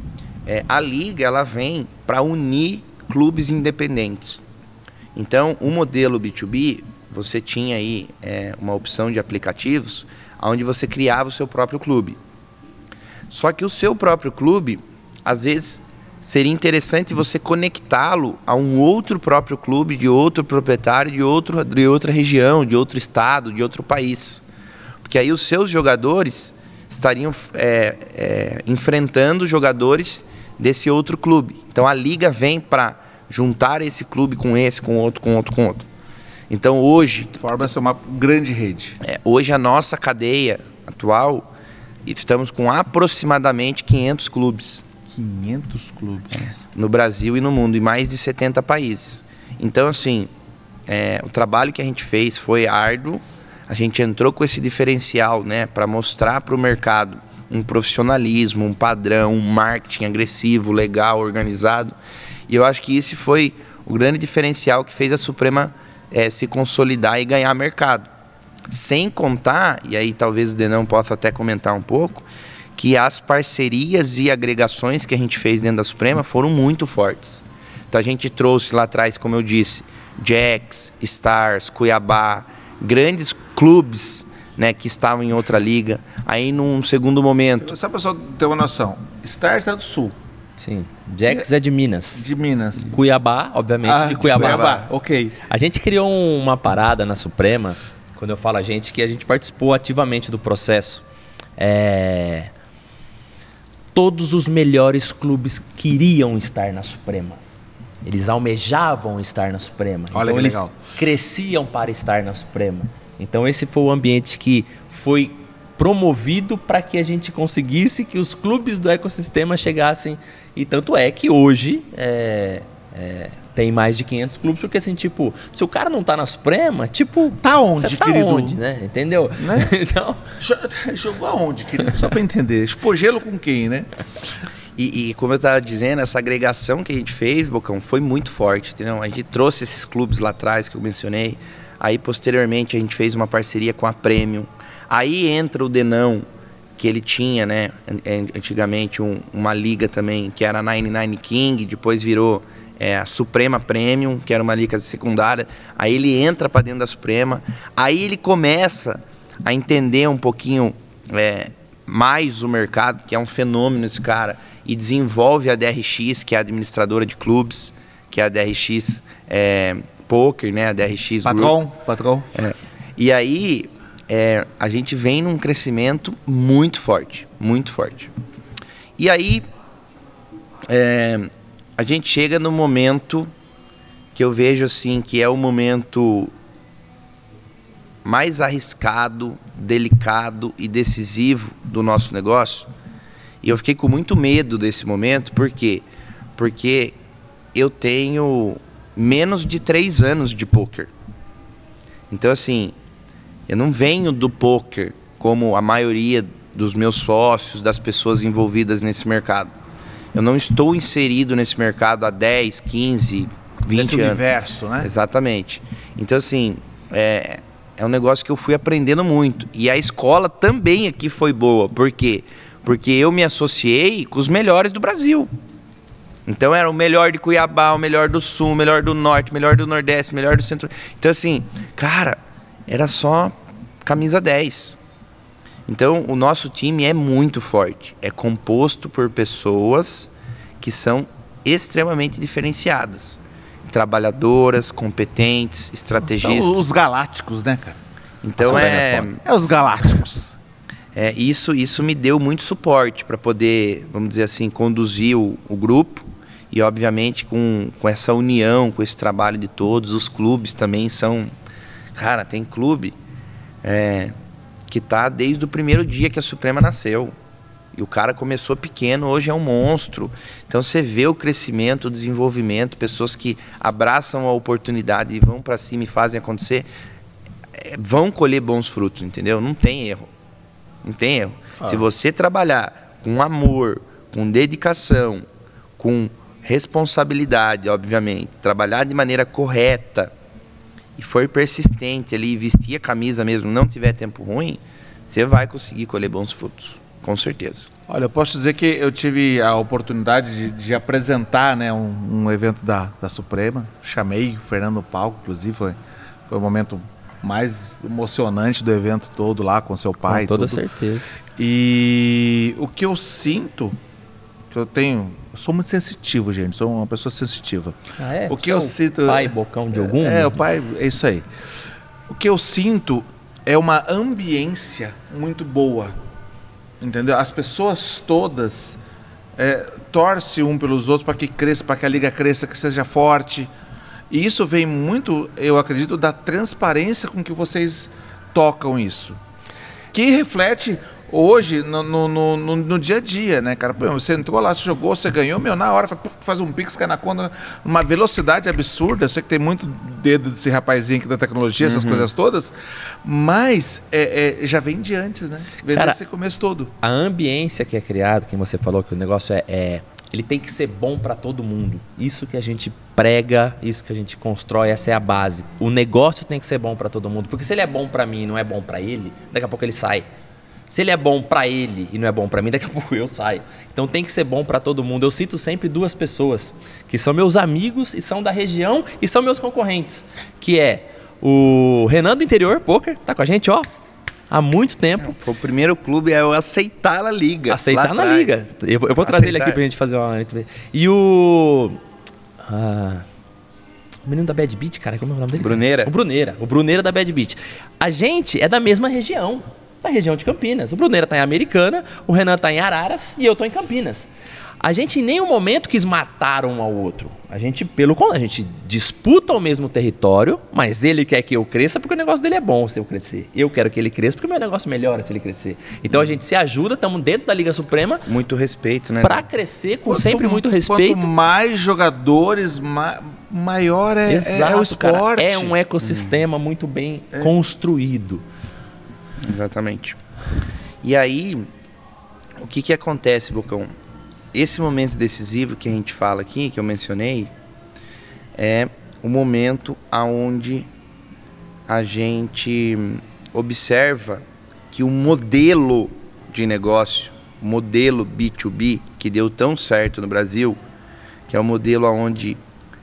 É, a liga ela vem para unir clubes independentes. Então, o modelo B2B, você tinha aí é, uma opção de aplicativos onde você criava o seu próprio clube. Só que o seu próprio clube, às vezes, seria interessante você conectá-lo a um outro próprio clube de outro proprietário de, outro, de outra região, de outro estado, de outro país. Porque aí os seus jogadores estariam é, é, enfrentando jogadores desse outro clube. Então a liga vem para juntar esse clube com esse, com outro, com outro, com outro. Então hoje. Forma-se uma grande rede. É, hoje a nossa cadeia atual, estamos com aproximadamente 500 clubes. 500 clubes? É, no Brasil e no mundo, em mais de 70 países. Então, assim, é, o trabalho que a gente fez foi árduo. A gente entrou com esse diferencial né, para mostrar para o mercado um profissionalismo, um padrão, um marketing agressivo, legal, organizado. E eu acho que esse foi o grande diferencial que fez a Suprema é, se consolidar e ganhar mercado. Sem contar, e aí talvez o Denão possa até comentar um pouco, que as parcerias e agregações que a gente fez dentro da Suprema foram muito fortes. Então a gente trouxe lá atrás, como eu disse, Jacks, Stars, Cuiabá, grandes clubes né, que estavam em outra liga. Aí num segundo momento. Só para pessoal ter uma noção, Stars é do Sul. Sim. Jax é de Minas. De Minas. Cuiabá, obviamente, ah, de Cuiabá. Cuiabá. Ok. A gente criou uma parada na Suprema, quando eu falo a gente, que a gente participou ativamente do processo. É... Todos os melhores clubes queriam estar na Suprema. Eles almejavam estar na Suprema. Olha então, eles legal. cresciam para estar na Suprema. Então esse foi o ambiente que foi promovido para que a gente conseguisse que os clubes do ecossistema chegassem. E tanto é que hoje é, é, tem mais de 500 clubes, porque assim, tipo, se o cara não tá na Suprema, tipo. Tá onde, tá querido? onde, né? Entendeu? Né? então. Jogou aonde, querido? Só para entender. Expogelo com quem, né? E, e, como eu estava dizendo, essa agregação que a gente fez, Bocão, foi muito forte. Entendeu? A gente trouxe esses clubes lá atrás que eu mencionei. Aí, posteriormente, a gente fez uma parceria com a Premium Aí entra o Denão, que ele tinha, né, antigamente um, uma liga também, que era a 99 King, depois virou é, a Suprema Premium, que era uma liga secundária. Aí ele entra para dentro da Suprema, aí ele começa a entender um pouquinho é, mais o mercado, que é um fenômeno esse cara, e desenvolve a DRX, que é a administradora de clubes, que é a DRX é, Poker, né, a DRX Patrão, Group. patrão. É. E aí é, a gente vem num crescimento muito forte, muito forte. E aí é, a gente chega no momento que eu vejo assim que é o momento mais arriscado, delicado e decisivo do nosso negócio. E eu fiquei com muito medo desse momento, por quê? Porque eu tenho menos de três anos de poker. Então, assim, Eu não venho do poker como a maioria dos meus sócios, das pessoas envolvidas nesse mercado. Eu não estou inserido nesse mercado há 10, 15, 20 Nesse anos. universo, né? Exatamente. Então, assim, é, é um negócio que eu fui aprendendo muito. E a escola também aqui foi boa. Por quê? Porque eu me associei com os melhores do Brasil. Então era o melhor de Cuiabá, o melhor do Sul, o melhor do Norte, o melhor do Nordeste, o melhor do Centro. Então, assim, cara, era só camisa 10. Então, o nosso time é muito forte. É composto por pessoas que são extremamente diferenciadas. Trabalhadoras, competentes, estrategistas. São os galácticos, né, cara? Então é. É os galácticos. É, isso, isso me deu muito suporte para poder, vamos dizer assim, conduzir o, o grupo e obviamente com, com essa união, com esse trabalho de todos, os clubes também são. Cara, tem clube é, que tá desde o primeiro dia que a Suprema nasceu. E o cara começou pequeno, hoje é um monstro. Então você vê o crescimento, o desenvolvimento, pessoas que abraçam a oportunidade e vão para cima e fazem acontecer, é, vão colher bons frutos, entendeu? Não tem erro. Não tem erro. Ah. Se você trabalhar com amor, com dedicação, com responsabilidade, obviamente, trabalhar de maneira correta e for persistente ali, vestir a camisa mesmo, não tiver tempo ruim, você vai conseguir colher bons frutos, com certeza. Olha, eu posso dizer que eu tive a oportunidade de, de apresentar né, um, um, evento da, da Suprema. Chamei o Fernando Palco, inclusive, foi, foi o momento mais emocionante do evento todo lá com seu pai. Com toda tudo. certeza. E o que eu sinto, que eu tenho sou muito sensitivo, gente. Sou uma pessoa sensitiva. Ah, é? O que eu sinto. Pai bocão de algum? É, o pai, é isso aí. O que eu sinto é uma ambiência muito boa. Entendeu? As pessoas todas é, torcem um pelos outros para que cresça, para que a liga cresça, que seja forte. E isso vem muito, eu acredito, da transparência com que vocês tocam isso. Que reflete hoje no, no, no, no, dia a dia, né, cara? Pô, você entrou lá, você jogou, você ganhou, meu, na hora faz um pix, cai na conta, uma velocidade absurda. Eu sei que tem muito dedo desse rapazinho aqui da tecnologia, essas uhum. coisas todas, mas é, é, já vem de antes, né? Vem cara, desse começo todo. A ambiência que é criado, que você falou que o negócio é, é ele tem que ser bom para todo mundo. Isso que a gente prega, isso que a gente constrói, essa é a base. O negócio tem que ser bom para todo mundo, porque se ele é bom para mim e não é bom para ele, daqui a pouco ele sai. Se ele é bom para ele e não é bom para mim, daqui a pouco eu saio. Então tem que ser bom para todo mundo. Eu cito sempre duas pessoas que são meus amigos e são da região e são meus concorrentes, que é o Renan do Interior Poker, tá com a gente, ó, há muito tempo. Foi o primeiro clube a eu aceitar na liga. Aceitar na liga. Eu, eu vou trazer aceitar. ele aqui pra gente fazer uma. E o. Ah, o menino da Bad Beat, cara, como é o nome dele? Bruneira. O Bruneira. O Bruneira da Bad Beat. A gente é da mesma região da região de Campinas. O Bruneira está em Americana, o Renan está em Araras e eu estou em Campinas. A gente em nenhum momento quis matar um ao outro. A gente, pelo contrário, a gente disputa o mesmo território, mas ele quer que eu cresça porque o negócio dele é bom se eu crescer. Eu quero que ele cresça porque o meu negócio melhora se ele crescer. Então a gente se ajuda, estamos dentro da Liga Suprema. Muito respeito, né? Para crescer com quanto, sempre muito respeito. Quanto mais jogadores, ma maior é, Exato, é o esporte. Cara, é um ecossistema hum. muito bem é. construído. Exatamente. E aí, o que, que acontece, Bocão? Esse momento decisivo que a gente fala aqui, que eu mencionei, é o momento aonde a gente observa que o modelo de negócio, o modelo B2B que deu tão certo no Brasil, que é o modelo onde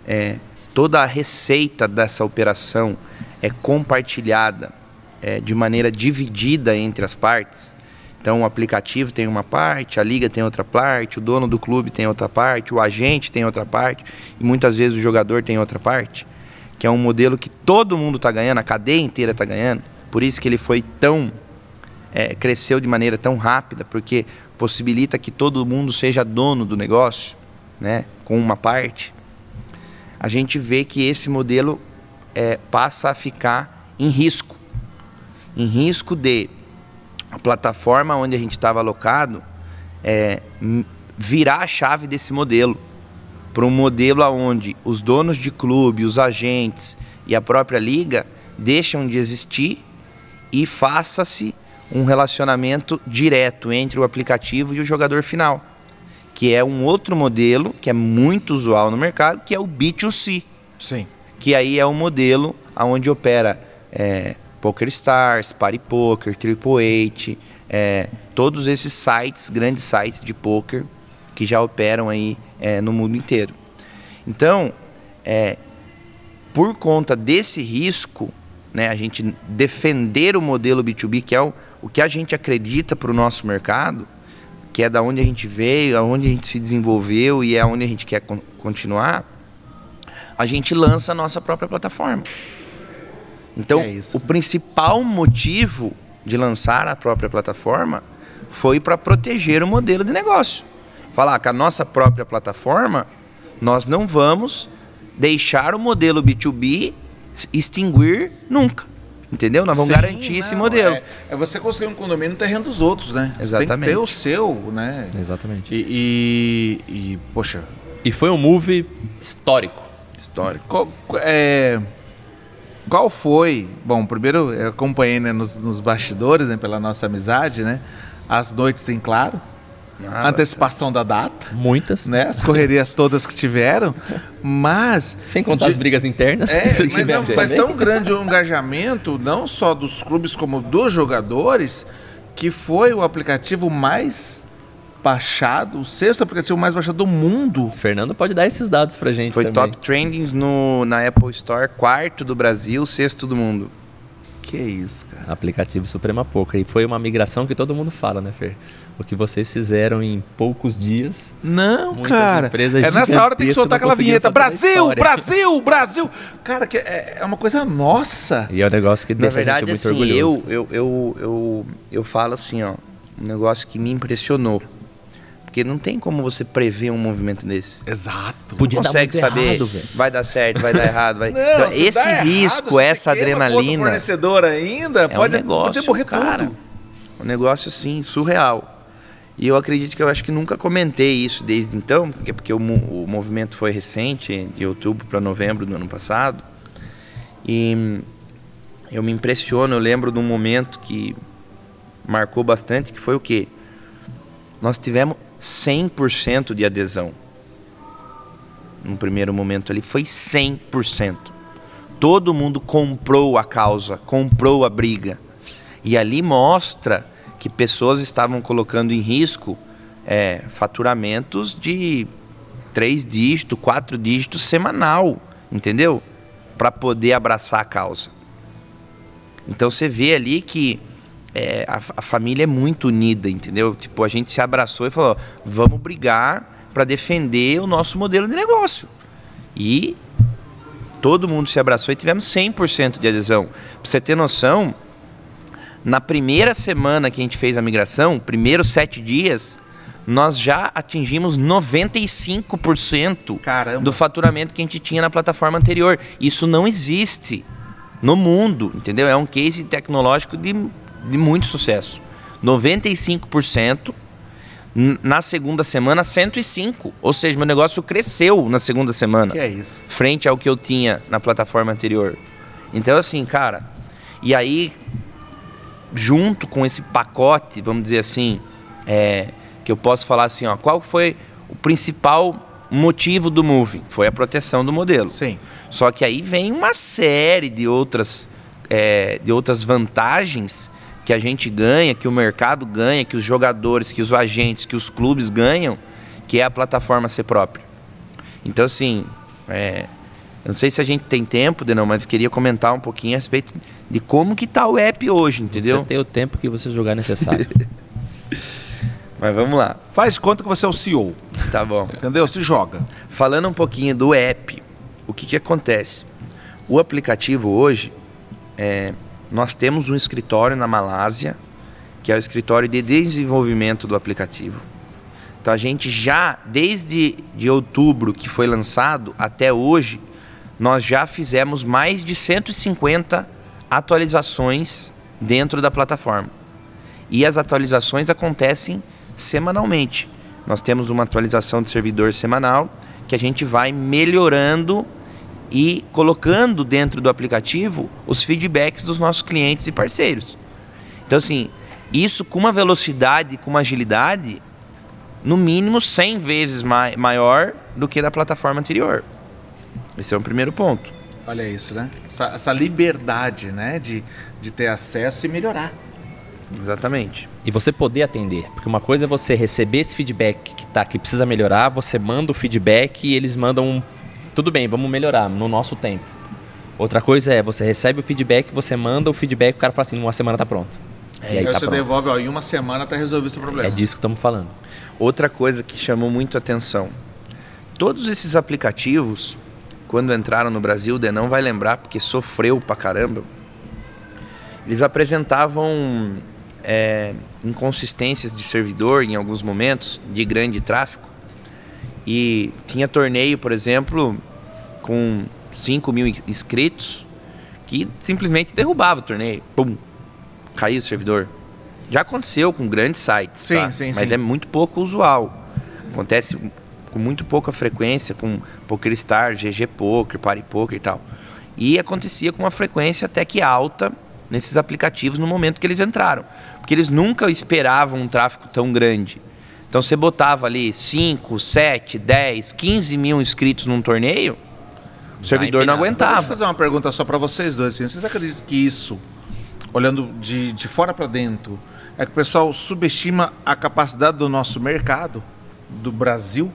é, toda a receita dessa operação é compartilhada é, de maneira dividida entre as partes. Então, o aplicativo tem uma parte, a liga tem outra parte, o dono do clube tem outra parte, o agente tem outra parte e muitas vezes o jogador tem outra parte, que é um modelo que todo mundo está ganhando, a cadeia inteira está ganhando. Por isso que ele foi tão é, cresceu de maneira tão rápida, porque possibilita que todo mundo seja dono do negócio, né, com uma parte. A gente vê que esse modelo é, passa a ficar em risco em risco de a plataforma onde a gente estava alocado é, virar a chave desse modelo para um modelo onde os donos de clube, os agentes e a própria liga deixam de existir e faça-se um relacionamento direto entre o aplicativo e o jogador final, que é um outro modelo que é muito usual no mercado, que é o B2C. Sim. Que aí é um modelo onde opera é, PokerStars, Party Poker, Triple Eight, é, todos esses sites, grandes sites de poker que já operam aí é, no mundo inteiro. Então, é, por conta desse risco, né, a gente defender o modelo B2B, que é o, o que a gente acredita para o nosso mercado, que é da onde a gente veio, aonde a gente se desenvolveu e é onde a gente quer con continuar, a gente lança a nossa própria plataforma. Então, é o principal motivo de lançar a própria plataforma foi para proteger o modelo de negócio. Falar que a nossa própria plataforma, nós não vamos deixar o modelo B2B extinguir nunca. Entendeu? Nós vamos Sim, garantir não, esse modelo. É, é, você construir um condomínio no terreno dos outros, né? Exatamente. Você tem que ter o seu, né? Exatamente. E, e, e poxa. E foi um move histórico. Histórico. Qual, é, qual foi? Bom, primeiro eu acompanhei né, nos, nos bastidores, né, pela nossa amizade, né? As noites em claro. Ah, antecipação da data. Muitas. Né? As correrias todas que tiveram. Mas. Sem contar de... as brigas internas. É, mas, não, mas tão grande o engajamento, não só dos clubes como dos jogadores, que foi o aplicativo mais baixado, o sexto aplicativo mais baixado do mundo. Fernando pode dar esses dados pra gente. Foi também. top trendings no, na Apple Store, quarto do Brasil, sexto do mundo. Que isso, cara. Aplicativo Suprema Poker. E foi uma migração que todo mundo fala, né, Fer? o que vocês fizeram em poucos dias. Não, cara. é nessa hora tem que soltar aquela vinheta. Brasil, Brasil, Brasil. Cara, que é, é uma coisa nossa. E é um negócio que deixa Na verdade, a gente assim, muito orgulhoso. Eu, eu, eu, eu, eu falo assim, ó, um negócio que me impressionou. Porque não tem como você prever um movimento desse. Exato. Podia não consegue saber. Errado, vai dar certo, vai dar errado. Vai... Não, esse risco, errado, essa adrenalina. fornecedor ainda, é pode, um negócio, pode morrer cara, tudo. Um negócio assim, surreal. E eu acredito que eu acho que nunca comentei isso desde então, porque, porque o, o movimento foi recente, de outubro para novembro do ano passado. E eu me impressiono, eu lembro de um momento que marcou bastante, que foi o quê? Nós tivemos 100% de adesão. No primeiro momento ali foi 100%. Todo mundo comprou a causa, comprou a briga. E ali mostra que pessoas estavam colocando em risco é, faturamentos de três dígitos, quatro dígitos semanal, entendeu? Para poder abraçar a causa. Então você vê ali que é, a, a, família é muito unida, entendeu? Tipo, a gente se abraçou e falou: vamos brigar para defender o nosso modelo de negócio. E todo mundo se abraçou e tivemos 100% de adesão. Para você ter noção, na primeira semana que a gente fez a migração, primeiros sete dias, nós já atingimos 95% Caramba. do faturamento que a gente tinha na plataforma anterior. Isso não existe no mundo, entendeu? É um case tecnológico de, de muito sucesso. 95%. Na segunda semana, 105. Ou seja, meu negócio cresceu na segunda semana. Que é isso? Frente ao que eu tinha na plataforma anterior. Então, assim, cara. E aí, junto com esse pacote, vamos dizer assim, é, que eu posso falar assim, ó, qual foi o principal motivo do moving? Foi a proteção do modelo. Sim. Só que aí vem uma série de outras, é, de outras vantagens que a gente ganha, que o mercado ganha, que os jogadores, que os agentes, que os clubes ganham, que é a plataforma ser própria. Então, assim, é, eu não sei se a gente tem tempo, Denão, mas queria comentar um pouquinho a respeito de como que tá o app hoje, entendeu? Você tem o tempo que você jogar necessário. Mas vamos lá. Faz conta que você é o CEO. Tá bom. Entendeu? Se joga. Falando um pouquinho do app, o que, que acontece? O aplicativo hoje, é, nós temos um escritório na Malásia, que é o escritório de desenvolvimento do aplicativo. Então a gente já, desde de outubro que foi lançado até hoje, nós já fizemos mais de 150 atualizações dentro da plataforma. E as atualizações acontecem semanalmente. Nós temos uma atualização de servidor semanal que a gente vai melhorando e colocando dentro do aplicativo os feedbacks dos nossos clientes e parceiros. Então, assim, isso com uma velocidade, com uma agilidade, no mínimo 100 vezes mai maior do que da plataforma anterior. Esse é o primeiro ponto. Olha isso, né? Essa, essa liberdade, né? De, de ter acesso e melhorar. Exatamente. E você poder atender. Porque uma coisa é você receber esse feedback que, tá, que precisa melhorar, você manda o feedback e eles mandam um. Tudo bem, vamos melhorar no nosso tempo. Outra coisa é, você recebe o feedback, você manda o feedback, o cara fala assim, uma semana tá pronto. É, e aí, aí tá você pronto. devolve, ó, em uma semana tá resolvido esse problema. É disso que estamos falando. Outra coisa que chamou muito atenção. Todos esses aplicativos, quando entraram no Brasil, o Denão vai lembrar, porque sofreu pra caramba. Eles apresentavam é, inconsistências de servidor em alguns momentos, de grande tráfego. E tinha torneio, por exemplo, com 5 mil inscritos, que simplesmente derrubava o torneio. Pum! Caiu o servidor. Já aconteceu com grandes sites, sim, tá? sim, mas sim. é muito pouco usual. Acontece com muito pouca frequência com PokerStar, GG Poker, Party Poker e tal. E acontecia com uma frequência até que alta nesses aplicativos no momento que eles entraram. Porque eles nunca esperavam um tráfego tão grande. Então você botava ali 5, 7, 10, 15 mil inscritos num torneio, o servidor não aguentava. Deixa eu fazer uma pergunta só para vocês dois. Assim. Vocês acreditam que isso, olhando de, de fora para dentro, é que o pessoal subestima a capacidade do nosso mercado, do Brasil?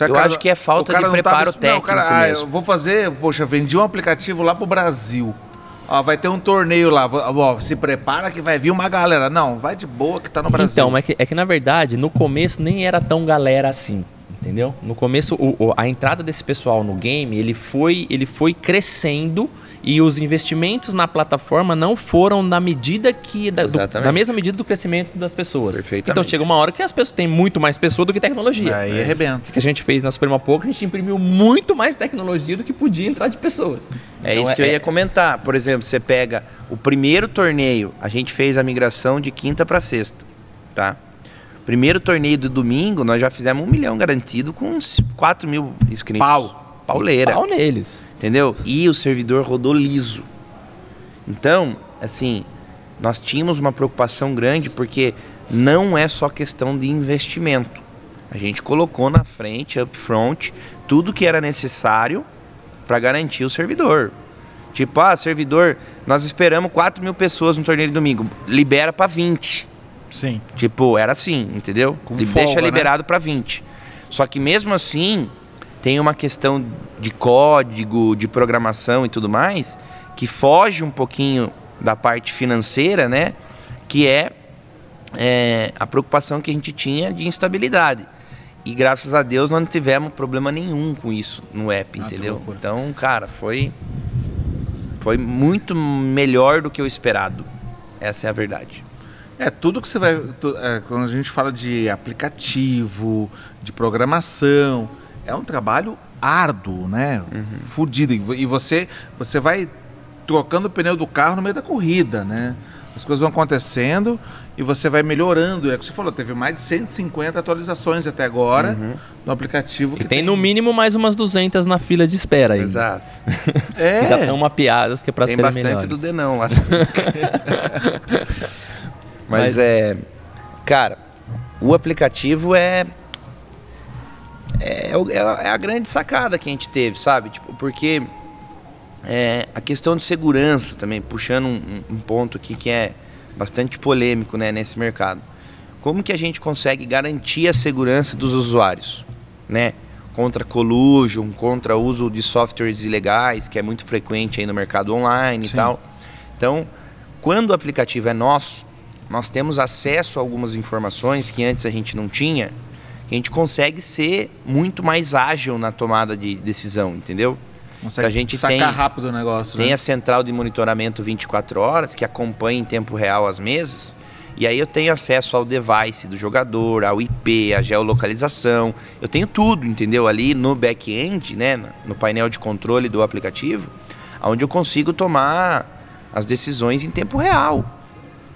eu acho que é falta de preparo tava, técnico. Não, cara, ah, eu vou fazer, poxa, vendi um aplicativo lá pro Brasil. Ó, vai ter um torneio lá. Ó, se prepara que vai vir uma galera. Não, vai de boa que tá no Brasil. Então, é que, é que na verdade, no começo nem era tão galera assim. Entendeu? No começo, o, a entrada desse pessoal no game, ele foi, ele foi crescendo e os investimentos na plataforma não foram na medida que da, do, da mesma medida do crescimento das pessoas. Então chega uma hora que as pessoas têm muito mais pessoa do que tecnologia. Aí é. arrebenta. O que a gente fez na Suprema Pouco, a gente imprimiu muito mais tecnologia do que podia entrar de pessoas. É então, isso que é, eu ia comentar. Por exemplo, você pega o primeiro torneio, a gente fez a migração de quinta para sexta, tá? Primeiro torneio do domingo, nós já fizemos um milhão garantido com uns 4 mil inscritos. Pau pauleira. Pau neles. Entendeu? E o servidor rodou liso. Então, assim, nós tínhamos uma preocupação grande porque não é só questão de investimento. A gente colocou na frente, upfront, tudo que era necessário para garantir o servidor. Tipo, ah, servidor, nós esperamos 4 mil pessoas no torneio de domingo, libera para 20. Sim. Tipo, era assim, entendeu? Com Deixa folga, né? liberado né? para 20. Só que mesmo assim, tem uma questão de código, de programação e tudo mais, que foge um pouquinho da parte financeira, né? Que é, é a preocupação que a gente tinha de instabilidade. E graças a Deus nós não tivemos problema nenhum com isso no app, ah, entendeu? Então, cara, foi foi muito melhor do que o esperado. Essa é a verdade. É, tudo que você vai. É, quando a gente fala de aplicativo, de programação, é um trabalho árduo, né? Uhum. Fudido. E você, você vai trocando o pneu do carro no meio da corrida, né? As coisas vão acontecendo e você vai melhorando. É o que você falou, teve mais de 150 atualizações até agora uhum. no aplicativo. E tem, tem, no mínimo mais umas 200 na fila de espera aí. Exato. é. Já estão mapeadas que é para serem melhores. Tem bastante do Denão lá. Mas, Mas é... Cara, o aplicativo é é, é, é, a grande sacada que a gente teve, sabe? Tipo, porque é, a questão de segurança também, puxando um, um, ponto aqui que é bastante polêmico né, nesse mercado. Como que a gente consegue garantir a segurança dos usuários? Né? Contra collusion, contra uso de softwares ilegais, que é muito frequente aí no mercado online Sim. e tal. Então, quando o aplicativo é nosso, nós temos acesso a algumas informações que antes a gente não tinha a gente consegue ser muito mais ágil na tomada de decisão, entendeu? Consegue a gente sacar tem, rápido o negócio. Tem né? a central de monitoramento 24 horas que acompanha em tempo real as mesas. E aí eu tenho acesso ao device do jogador, ao IP, à geolocalização. Eu tenho tudo, entendeu? Ali no back-end, né, no painel de controle do aplicativo, onde eu consigo tomar as decisões em tempo real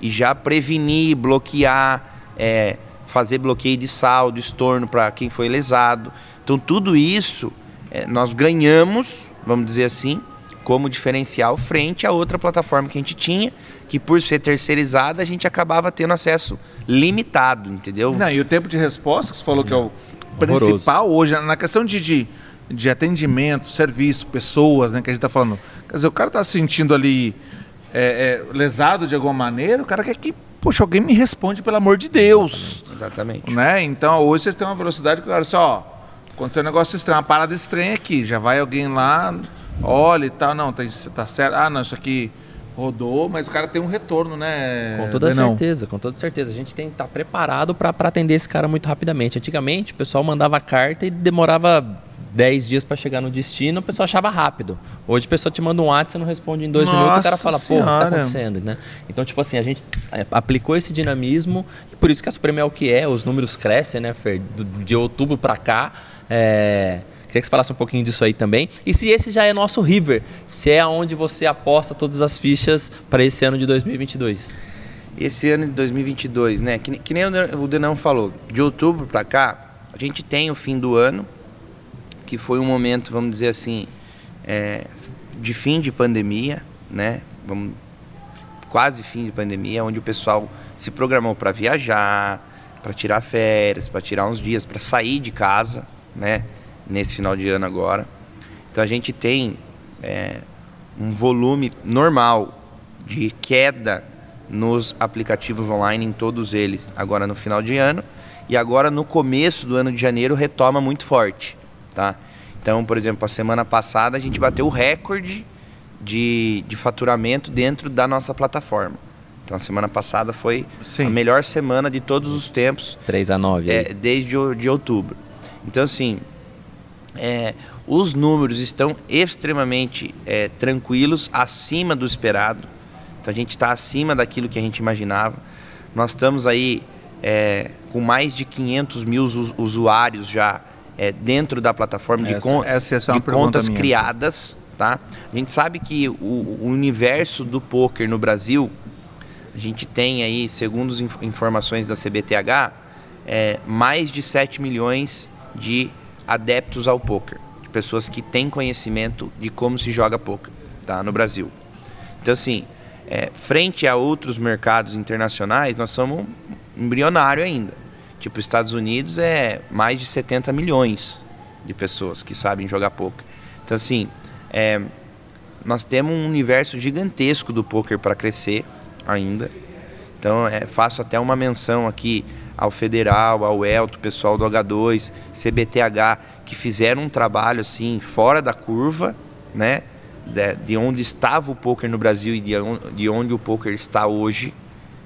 e já prevenir, bloquear, é, fazer bloqueio de saldo, estorno para quem foi lesado. Então tudo isso é, nós ganhamos, vamos dizer assim, como diferencial frente a outra plataforma que a gente tinha, que por ser terceirizada a gente acabava tendo acesso limitado, entendeu? Não, e o tempo de resposta, que você falou que é o Horroroso. principal hoje, na questão de, de, de, atendimento, serviço, pessoas, né, que a gente está falando. Quer dizer, o cara está se sentindo ali é, é, lesado de alguma maneira, o cara quer que, poxa, alguém me responde, pelo amor de Deus. Exatamente. Né? Então, hoje vocês têm uma velocidade que, olha só, aconteceu um negócio estranho, uma parada estranha aqui, já vai alguém lá olha e tal, não, tá, tá certo. Ah, não, isso aqui rodou, mas o cara tem um retorno, né? Com toda Denão? certeza, com toda certeza. A gente tem que estar tá preparado para atender esse cara muito rapidamente. Antigamente, o pessoal mandava carta e demorava 10 dias para chegar no destino, o pessoal achava rápido. Hoje a pessoa te manda um WhatsApp, você não responde em dois Nossa minutos, o cara fala, pô, o que tá acontecendo, né? Então, tipo assim, a gente é, aplicou esse dinamismo, e por isso que a Suprema é o que é, os números crescem, né, Fer? De outubro para cá, é Queria que você falasse um pouquinho disso aí também. E se esse já é nosso River, se é onde você aposta todas as fichas para esse ano de 2022. Esse ano de 2022, né? Que, que nem o Denão falou, de outubro para cá, a gente tem o fim do ano, que foi um momento, vamos dizer assim, é, de fim de pandemia, né? Vamos, quase fim de pandemia, onde o pessoal se programou para viajar, para tirar férias, para tirar uns dias, para sair de casa, né? nesse final de ano agora. Então a gente tem é, um volume normal de queda nos aplicativos online em todos eles agora no final de ano e agora no começo do ano de janeiro retoma muito forte, tá? Então, por exemplo, a semana passada a gente bateu o recorde de, de faturamento dentro da nossa plataforma. Então, a semana passada foi Sim. a melhor semana de todos os tempos. 3 a 9. É, desde o, de outubro. Então, assim, é, os números estão extremamente é, tranquilos, acima do esperado. Então a gente está acima daquilo que a gente imaginava. Nós estamos aí é, com mais de 500 mil usuários já é, dentro da plataforma de, con essa, essa é de contas minha. criadas. Tá? A gente sabe que o, o, universo do poker no Brasil, a gente tem aí, segundo as informações da CBTH, é, mais de 7 milhões de adeptos ao poker, de pessoas que têm conhecimento de como se joga poker, tá, no Brasil. Então assim, é, frente a outros mercados internacionais, nós somos embrionário ainda. Tipo, os Estados Unidos é mais de 70 milhões de pessoas que sabem jogar poker. Então assim, é, nós temos um universo gigantesco do poker para crescer ainda. Então, é, faço até uma menção aqui ao Federal, ao Elto, pessoal do H2, CBTH, que fizeram um trabalho assim fora da curva, né? De, de onde estava o poker no Brasil e de, de onde o poker está hoje.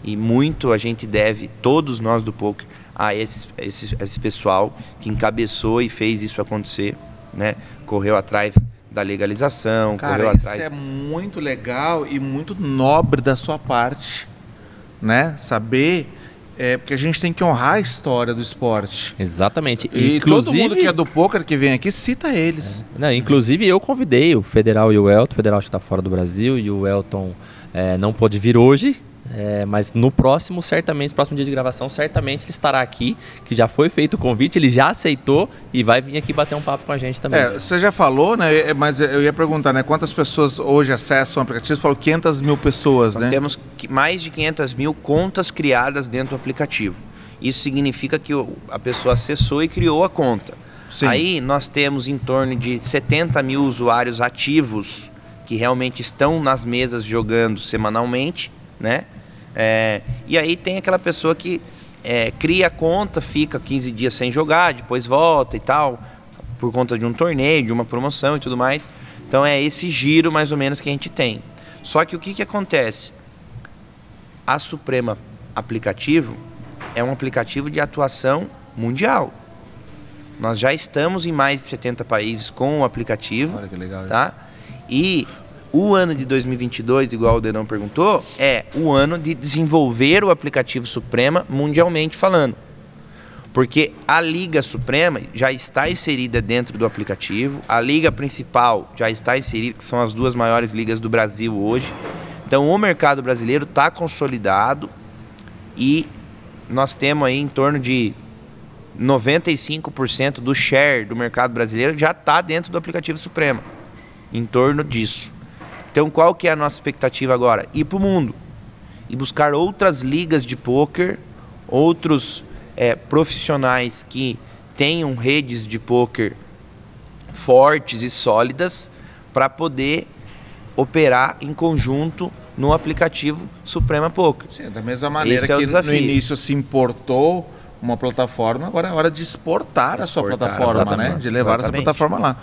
E muito a gente deve, todos nós do poker, a esse, esse, esse pessoal que encabeçou e fez isso acontecer, né? Correu atrás da legalização, Cara, correu isso atrás. é muito legal e muito nobre da sua parte, né? Saber é, porque a gente tem que honrar a história do esporte. Exatamente. E inclusive... todo mundo que é do poker que vem aqui cita eles. É. Não, inclusive eu convidei o Federal e o Elton. O Federal está fora do Brasil e o Elton é, não pôde vir hoje, é, mas no próximo, certamente, no próximo dia de gravação, certamente ele estará aqui, que já foi feito o convite, ele já aceitou e vai vir aqui bater um papo com a gente também. É, você já falou, né? É, mas eu ia perguntar, né? Quantas pessoas hoje acessam o aplicativo? Você falou 500 mil pessoas, Nós né? temos mais de 500 mil contas criadas dentro do aplicativo. Isso significa que a pessoa acessou e criou a conta. Sim. Aí nós temos em torno de 70 mil usuários ativos que realmente estão nas mesas jogando semanalmente, né? É, e aí tem aquela pessoa que é, cria a conta, fica 15 dias sem jogar, depois volta e tal, por conta de um torneio, de uma promoção e tudo mais. Então é esse giro mais ou menos que a gente tem. Só que o que, que acontece? A Suprema Aplicativo é um aplicativo de atuação mundial. Nós já estamos em mais de 70 países com o aplicativo. Olha que legal. Tá? E o ano de 2022, igual o Denão perguntou, é o ano de desenvolver o aplicativo Suprema mundialmente falando. Porque a Liga Suprema já está inserida dentro do aplicativo, a Liga Principal já está inserida, que são as duas maiores ligas do Brasil hoje. Então o mercado brasileiro está consolidado e nós temos aí em torno de 95% do share do mercado brasileiro já está dentro do aplicativo Suprema. Em torno disso. Então, qual que é a nossa expectativa agora? Ir para o mundo e buscar outras ligas de poker, outros é, profissionais que tenham redes de poker fortes e sólidas para poder operar em conjunto no aplicativo Suprema Poker. Sim, da mesma maneira Esse é que no início se importou uma plataforma, agora é hora de exportar, exportar a sua plataforma, né? De levar exatamente. essa plataforma lá.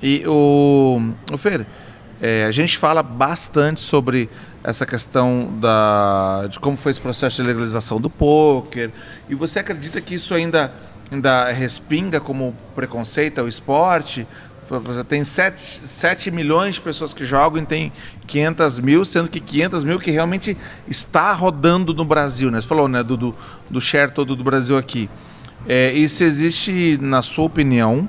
E o, o Fer, é, a gente fala bastante sobre essa questão da, de como foi esse processo de legalização do poker. E você acredita que isso ainda, ainda respinga como preconceito ao esporte? Tem 7, 7 milhões de pessoas que jogam e tem 500 mil, sendo que 500 mil que realmente está rodando no Brasil, né? Você falou né, do, do, do share todo do Brasil aqui. É, e se existe, na sua opinião,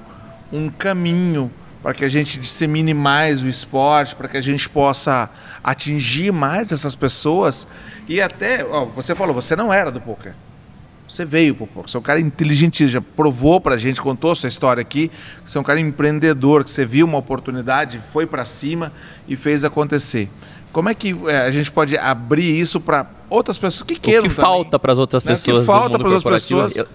um caminho para que a gente dissemine mais o esporte, para que a gente possa atingir mais essas pessoas e até, ó, você falou, você não era do poker. Você veio pro poker, você é um cara inteligente, já provou pra gente, contou sua história aqui, você é um cara empreendedor, que você viu uma oportunidade, foi para cima e fez acontecer. Como é que é, a gente pode abrir isso para outras pessoas que queiram? O que também, falta para as outras né? pessoas? O que falta para as outras pessoas? Eu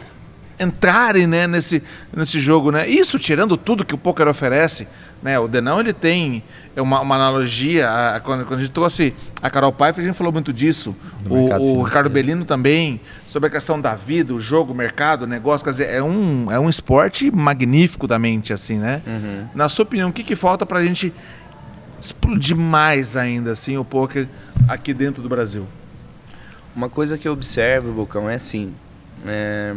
entrarem né, nesse, nesse jogo. Né? Isso tirando tudo que o poker oferece. Né? O Denão ele tem uma, uma analogia. A, quando, quando, a gente trouxe a Carol Pfeiffer, a gente falou muito disso. O, o Ricardo Bellino também, sobre a questão da vida, o jogo, o mercado, o negócio. Quer dizer, é um, é um esporte magnífico da mente, assim, né? Uhum. Na sua opinião, o que, que falta para a gente explodir mais ainda assim o poker aqui dentro do Brasil? Uma coisa que eu observo, Bocão, é assim. É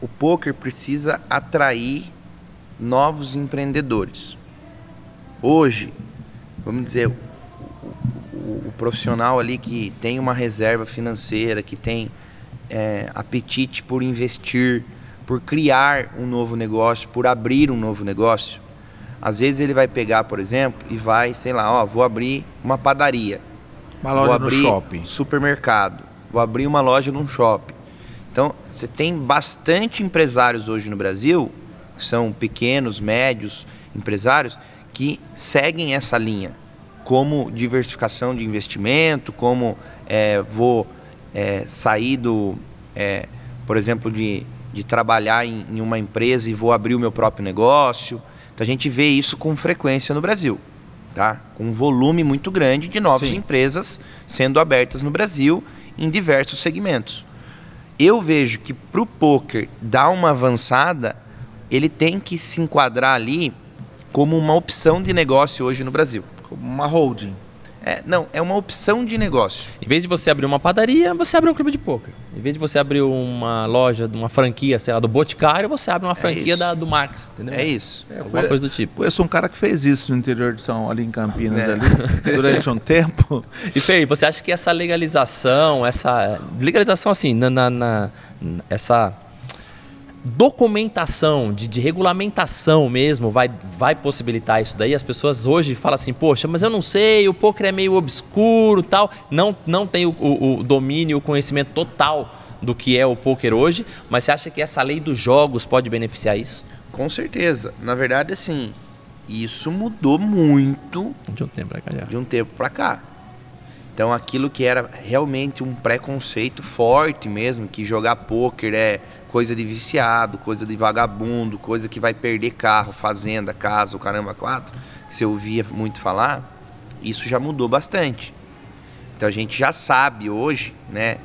o poker precisa atrair novos empreendedores. Hoje, vamos dizer, o, o, o profissional ali que tem uma reserva financeira, que tem é, apetite por investir, por criar um novo negócio, por abrir um novo negócio, às vezes ele vai pegar, por exemplo, e vai, sei lá, ó, vou abrir uma padaria. Uma loja vou abrir no shopping. Supermercado. Vou abrir uma loja num shopping. Então, você tem bastante empresários hoje no Brasil, que são pequenos, médios empresários, que seguem essa linha, como diversificação de investimento, como é, vou é, sair do, é, por exemplo, de, de trabalhar em, em uma empresa e vou abrir o meu próprio negócio. Então, a gente vê isso com frequência no Brasil. Tá? Com um volume muito grande de novas Sim. empresas sendo abertas no Brasil em diversos segmentos eu vejo que para o poker dar uma avançada, ele tem que se enquadrar ali como uma opção de negócio hoje no Brasil. Como uma holding. É, não, é uma opção de negócio. Em vez de você abrir uma padaria, você abre um clube de poker. Em vez de você abrir uma loja, uma franquia, sei lá, do Boticário, você abre uma é franquia é da, do Marx, entendeu? É isso. É, Alguma conhe... coisa do tipo. Conheço um cara que fez isso no interior de São ali em Campinas, é. ali, durante um tempo. E Fê, você acha que essa legalização, essa. Legalização assim, na, na, na essa documentação, de, de, regulamentação mesmo, vai, vai possibilitar isso daí. As pessoas hoje falam assim, poxa, mas eu não sei, o poker é meio obscuro tal. Não, não tem o, o, o domínio, o conhecimento total do que é o poker hoje, mas você acha que essa lei dos jogos pode beneficiar isso? Com certeza. Na verdade, assim, isso mudou muito de um tempo para cá. Já. De um tempo para cá. Então, aquilo que era realmente um preconceito forte mesmo, que jogar poker é coisa de viciado, coisa de vagabundo, coisa que vai perder carro, fazenda, casa, o caramba quatro, que você ouvia muito falar, isso já mudou bastante. Então a gente já sabe hoje, né?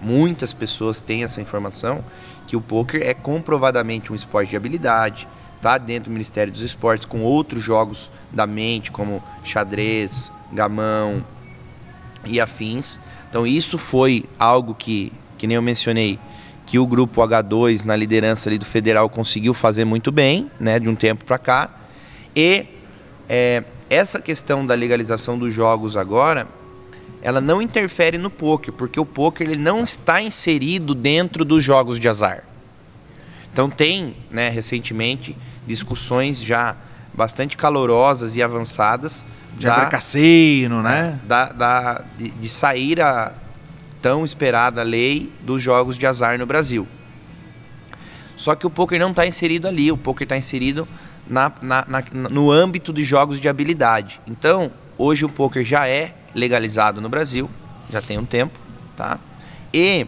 Muitas pessoas têm essa informação que o poker é comprovadamente um esporte de habilidade, tá dentro do Ministério dos Esportes com outros jogos da mente como xadrez, gamão e afins. Então isso foi algo que, que nem eu mencionei, que o grupo H2 na liderança ali do federal conseguiu fazer muito bem, né, de um tempo para cá. E é, essa questão da legalização dos jogos agora, ela não interfere no poker, porque o poker ele não está inserido dentro dos jogos de azar. Então tem, né, recentemente discussões já bastante calorosas e avançadas de da, cassino, né? Da, da de, de sair a tão esperada lei dos jogos de azar no Brasil. Só que o poker não está inserido ali, o poker está inserido na, na, na, no âmbito de jogos de habilidade. Então, hoje o poker já é legalizado no Brasil, já tem um tempo, tá? E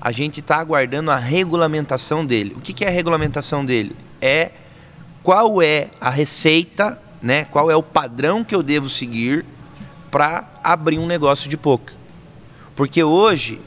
a gente está aguardando a regulamentação dele. O que, que é a regulamentação dele? É qual é a receita, né? Qual é o padrão que eu devo seguir para abrir um negócio de poker? Porque hoje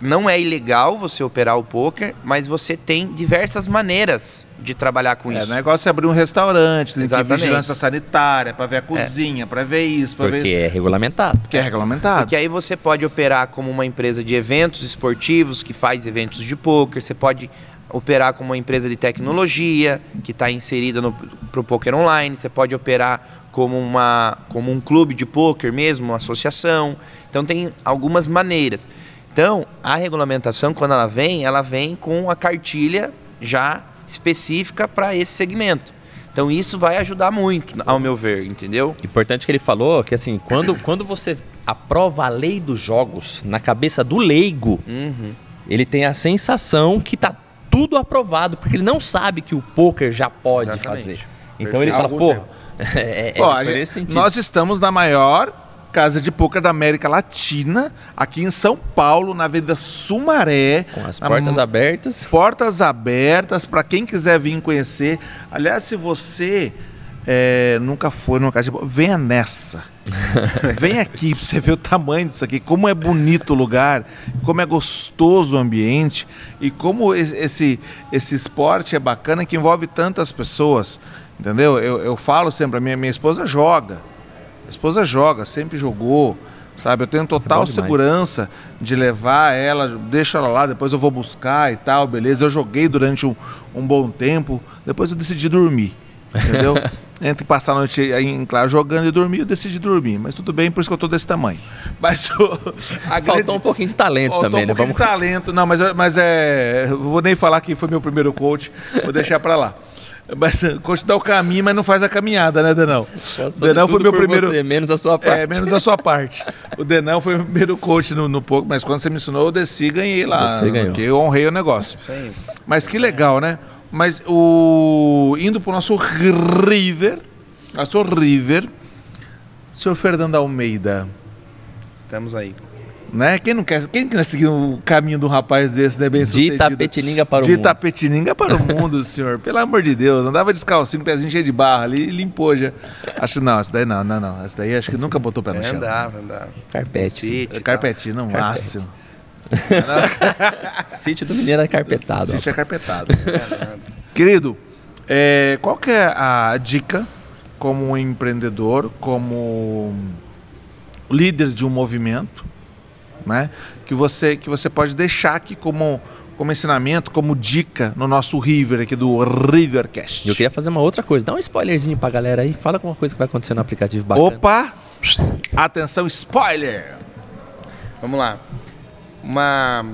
não é ilegal você operar o poker, mas você tem diversas maneiras de trabalhar com é, isso. O negócio é abrir um restaurante, tem que vigilância sanitária, para ver a é. cozinha, é. para ver isso, para ver. Porque é regulamentado. Porque é regulamentado. Porque aí você pode operar como uma empresa de eventos esportivos que faz eventos de poker, você pode operar como uma empresa de tecnologia que está inserida para o poker online, você pode operar como, uma, como um clube de poker mesmo, uma associação. Então tem algumas maneiras. Então, a regulamentação, quando ela vem, ela vem com a cartilha já específica para esse segmento. Então, isso vai ajudar muito, ao meu ver, entendeu? Importante que ele falou que, assim, quando, quando você aprova a lei dos jogos na cabeça do leigo, uhum. ele tem a sensação que está tudo aprovado, porque ele não sabe que o poker já pode Exatamente. fazer. Então, Perfeito. ele fala, pô, é, é, Pô, gente, nós estamos na maior casa de poker da América Latina, aqui em São Paulo, na Avenida Sumaré. Com as portas abertas. Portas abertas para quem quiser vir conhecer. Aliás, se você é, nunca foi numa casa de poker, venha nessa. Vem aqui para você ver o tamanho disso aqui, como é bonito o lugar, como é gostoso o ambiente e como esse, esse esporte é bacana que envolve tantas pessoas. Entendeu? Eu, eu falo sempre, a minha, minha esposa joga. A esposa joga, sempre jogou, sabe? Eu tenho total é segurança de levar ela, deixa ela lá, depois eu vou buscar e tal, beleza. Eu joguei durante um, um bom tempo, depois eu decidi dormir, entendeu? Entre passar a noite em claro jogando e dormir, eu decidi dormir. Mas tudo bem, por isso que eu tô desse tamanho. Mas o, Faltou grande... um pouquinho de talento Faltou também, um né? Vamos... de talento. Não, mas, mas é. Vou nem falar que foi meu primeiro coach, vou deixar para lá. Mas continua o caminho, mas não faz a caminhada, né, Denão? O Denão foi meu primeiro. Você, menos a sua parte. É, menos a sua parte. o Denão foi o primeiro coach no, no pouco, mas quando você me ensinou, eu desci e ganhei lá. Ganhou. Porque eu honrei o negócio. Isso aí. Mas que legal, né? Mas o. Indo pro nosso River. Nosso River. Senhor Fernando Almeida. Estamos aí. Né? Quem não quer, quem quer seguir o caminho de um rapaz desse, né, bem de sucedido? De Tapetininga para o de mundo. De Tapetininga para o mundo, senhor. Pelo amor de Deus, andava descalcinho, pezinho cheio de barra ali e limpou já. Acho não, essa daí não, não, não. Essa daí acho que nunca botou pé no chão. Andava, andava. Carpete. Sítio, Carpetinho, no máximo. Sítio do Mineiro é carpetado. Sítio é carpetado. Querido, é, qual que é a dica como empreendedor, como líder de um movimento, né? Que você que você pode deixar aqui como como ensinamento, como dica no nosso River aqui do Rivercast. Eu queria fazer uma outra coisa, dá um spoilerzinho pra galera aí, fala alguma coisa que vai acontecer no aplicativo bacana. Opa! Atenção, spoiler! Vamos lá. Uma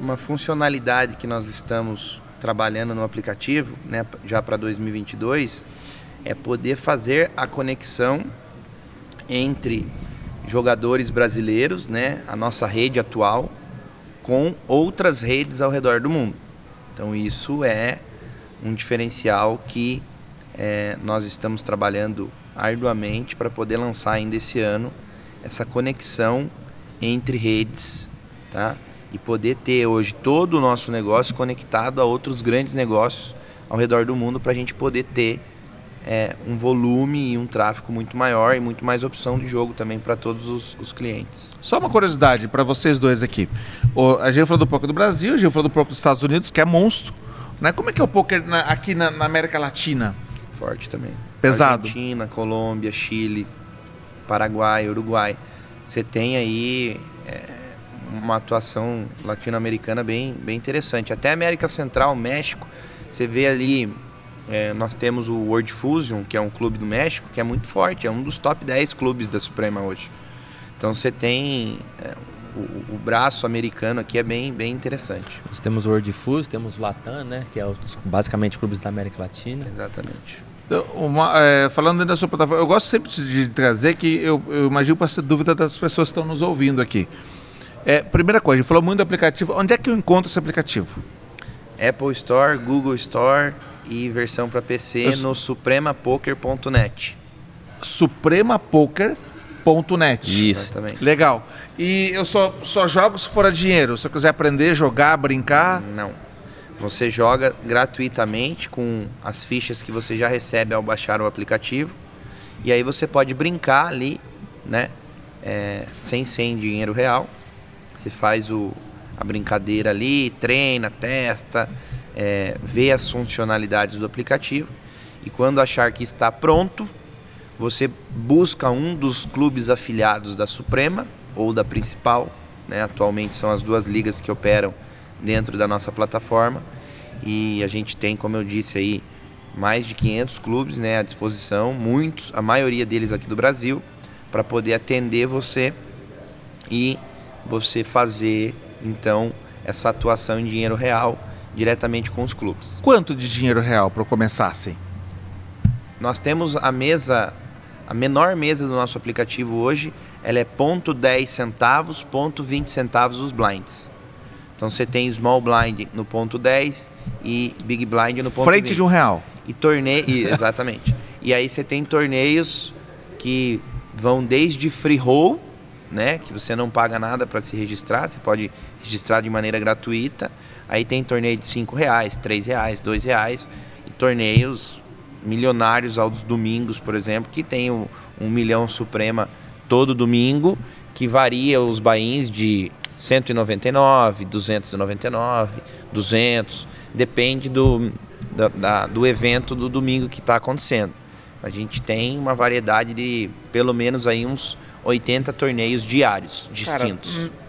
uma funcionalidade que nós estamos trabalhando no aplicativo, né, já para 2022, é poder fazer a conexão entre jogadores brasileiros, né, a nossa rede atual, com outras redes ao redor do mundo. Então isso é um diferencial que é, nós estamos trabalhando arduamente para poder lançar ainda esse ano essa conexão entre redes, tá? E poder ter hoje todo o nosso negócio conectado a outros grandes negócios ao redor do mundo para a gente poder ter é, um volume e um tráfego muito maior e muito mais opção de jogo também para todos os, os, clientes. Só uma curiosidade para vocês dois aqui. O, a gente falou do poker do Brasil, a gente falou do poker dos Estados Unidos, que é monstro. Né? Como é que é o poker na, aqui na, na, América Latina? Forte também. Pesado. Argentina, Colômbia, Chile, Paraguai, Uruguai. Você tem aí é, uma atuação latino-americana bem, bem interessante. Até América Central, México, você vê ali é, nós temos o World Fusion, que é um clube do México, que é muito forte, é um dos top 10 clubes da Suprema hoje. Então você tem é, o, o, braço americano aqui é bem, bem interessante. Nós temos o World Fusion, temos o Latam, né, que é os, basicamente clubes da América Latina. Exatamente. Uma, é, falando da sua plataforma, eu gosto sempre de trazer que eu, eu imagino para ser dúvida das pessoas que estão nos ouvindo aqui. É, primeira coisa, a gente falou muito do aplicativo. Onde é que eu encontro esse aplicativo? Apple Store, Google Store, e versão para PC Eu... no supremapoker.net. supremapoker.net. Isso. Exatamente. Legal. E eu só, só jogo se for a dinheiro. Se eu quiser aprender, jogar, brincar. Não. Você joga gratuitamente com as fichas que você já recebe ao baixar o aplicativo. E aí você pode brincar ali, né? É, sem sem dinheiro real. Você faz o, a brincadeira ali, treina, testa, é, vê as funcionalidades do aplicativo. E quando achar que está pronto, você busca um dos clubes afiliados da Suprema ou da principal. Né? Atualmente são as duas ligas que operam dentro da nossa plataforma. E a gente tem, como eu disse aí, mais de 500 clubes né, à disposição, muitos, a maioria deles aqui do Brasil, para poder atender você e você fazer então essa atuação em dinheiro real diretamente com os clubes. Quanto de dinheiro real para começar assim? Nós temos a mesa, a menor mesa do nosso aplicativo hoje, ela é ponto 10 centavos, ponto 20 centavos os blinds. Então você tem small blind no ponto 10 e big blind no ponto Frente 20. de um real. E torneio, exatamente. e aí você tem torneios que vão desde free roll, né, que você não paga nada para se registrar, você pode registrar de maneira gratuita. Aí tem torneio de 5 reais, 3 reais, 2 reais e torneios milionários aos domingos, por exemplo, que tem um, um milhão suprema todo domingo, que varia os bains de 199, 299, 200, depende do, da, da, do evento do domingo que está acontecendo. A gente tem uma variedade de pelo menos aí uns 80 torneios diários distintos. Cara, hum,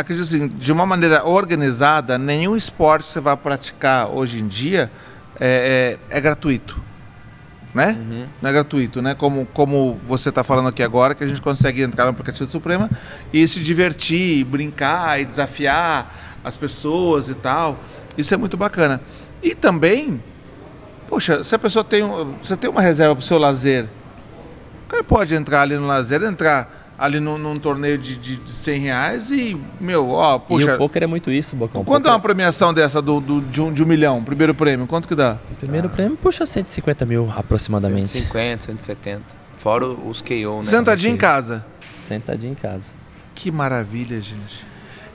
acredito assim, de uma maneira organizada, nenhum esporte que você vai praticar hoje em dia é, é, é gratuito. Né? Uhum. Não é gratuito, né? Como, como você está falando aqui agora, que a gente consegue entrar no aplicativo do Suprema e se divertir, brincar e desafiar as pessoas e tal. Isso é muito bacana. E também, poxa, se a pessoa tem, você tem uma reserva para o seu lazer, o cara pode entrar ali no lazer, entrar ali num, num torneio de, de, de 100 reais e, meu, ó, puxa. E o poker é muito isso, Bocão. Quanto é uma premiação dessa do, do, de, um, de um milhão, primeiro prêmio? Quanto que dá? O primeiro ah. prêmio puxa 150 mil aproximadamente. 150, 170. Fora os KO, né? Sentadinho em casa. Sentadinho em casa. Que maravilha, gente.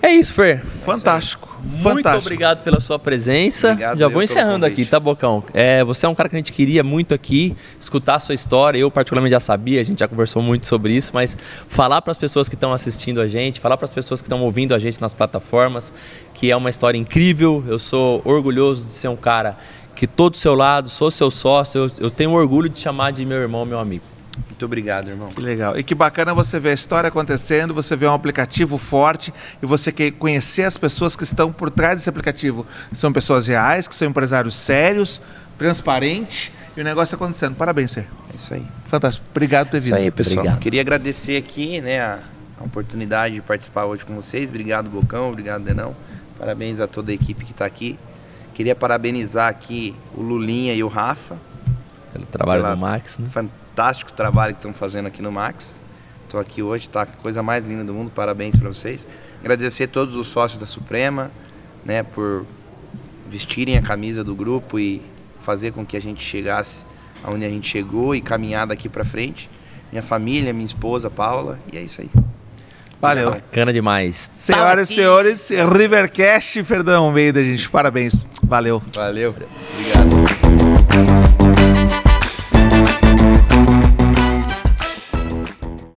É isso, Fer. Fantástico. É Muito fantástico. obrigado pela sua presença. Obrigado Já vou encerrando aqui, tá, Bocão? É, você é um cara que a gente queria muito aqui, escutar a sua história. Eu, particularmente, já sabia, a gente já conversou muito sobre isso, mas falar para as pessoas que estão assistindo a gente, falar para as pessoas que estão ouvindo a gente nas plataformas, que é uma história incrível. Eu sou orgulhoso de ser um cara que todo do seu lado, sou seu sócio, eu, eu tenho orgulho de chamar de meu irmão, meu amigo. Muito obrigado, irmão. Que legal. E que bacana você ver a história acontecendo, você ver um aplicativo forte e você quer conhecer as pessoas que estão por trás desse aplicativo. São pessoas reais, que são empresários sérios, transparentes e o negócio acontecendo. Parabéns, Ser. É isso aí. Fantástico. Obrigado por ter vindo. Isso aí, pessoal. Obrigado. Queria agradecer aqui, né, a, a oportunidade de participar hoje com vocês. Obrigado, Bocão. Obrigado, Denão. Parabéns a toda a equipe que está aqui. Queria parabenizar aqui o Lulinha e o Rafa. Pelo trabalho do Max, né? Fantástico trabalho que estão fazendo aqui no Max. Estou aqui hoje, tá? Coisa mais linda do mundo. Parabéns para vocês. Agradecer a todos os sócios da Suprema, né, por vestirem a camisa do grupo e fazer com que a gente chegasse aonde a gente chegou e caminhar daqui para frente. Minha família, minha esposa Paula, e é isso aí. Valeu. Bacana demais. Senhoras e senhores, Rivercast, Ferdão Almeida, gente. Parabéns. Valeu. Valeu. Obrigado.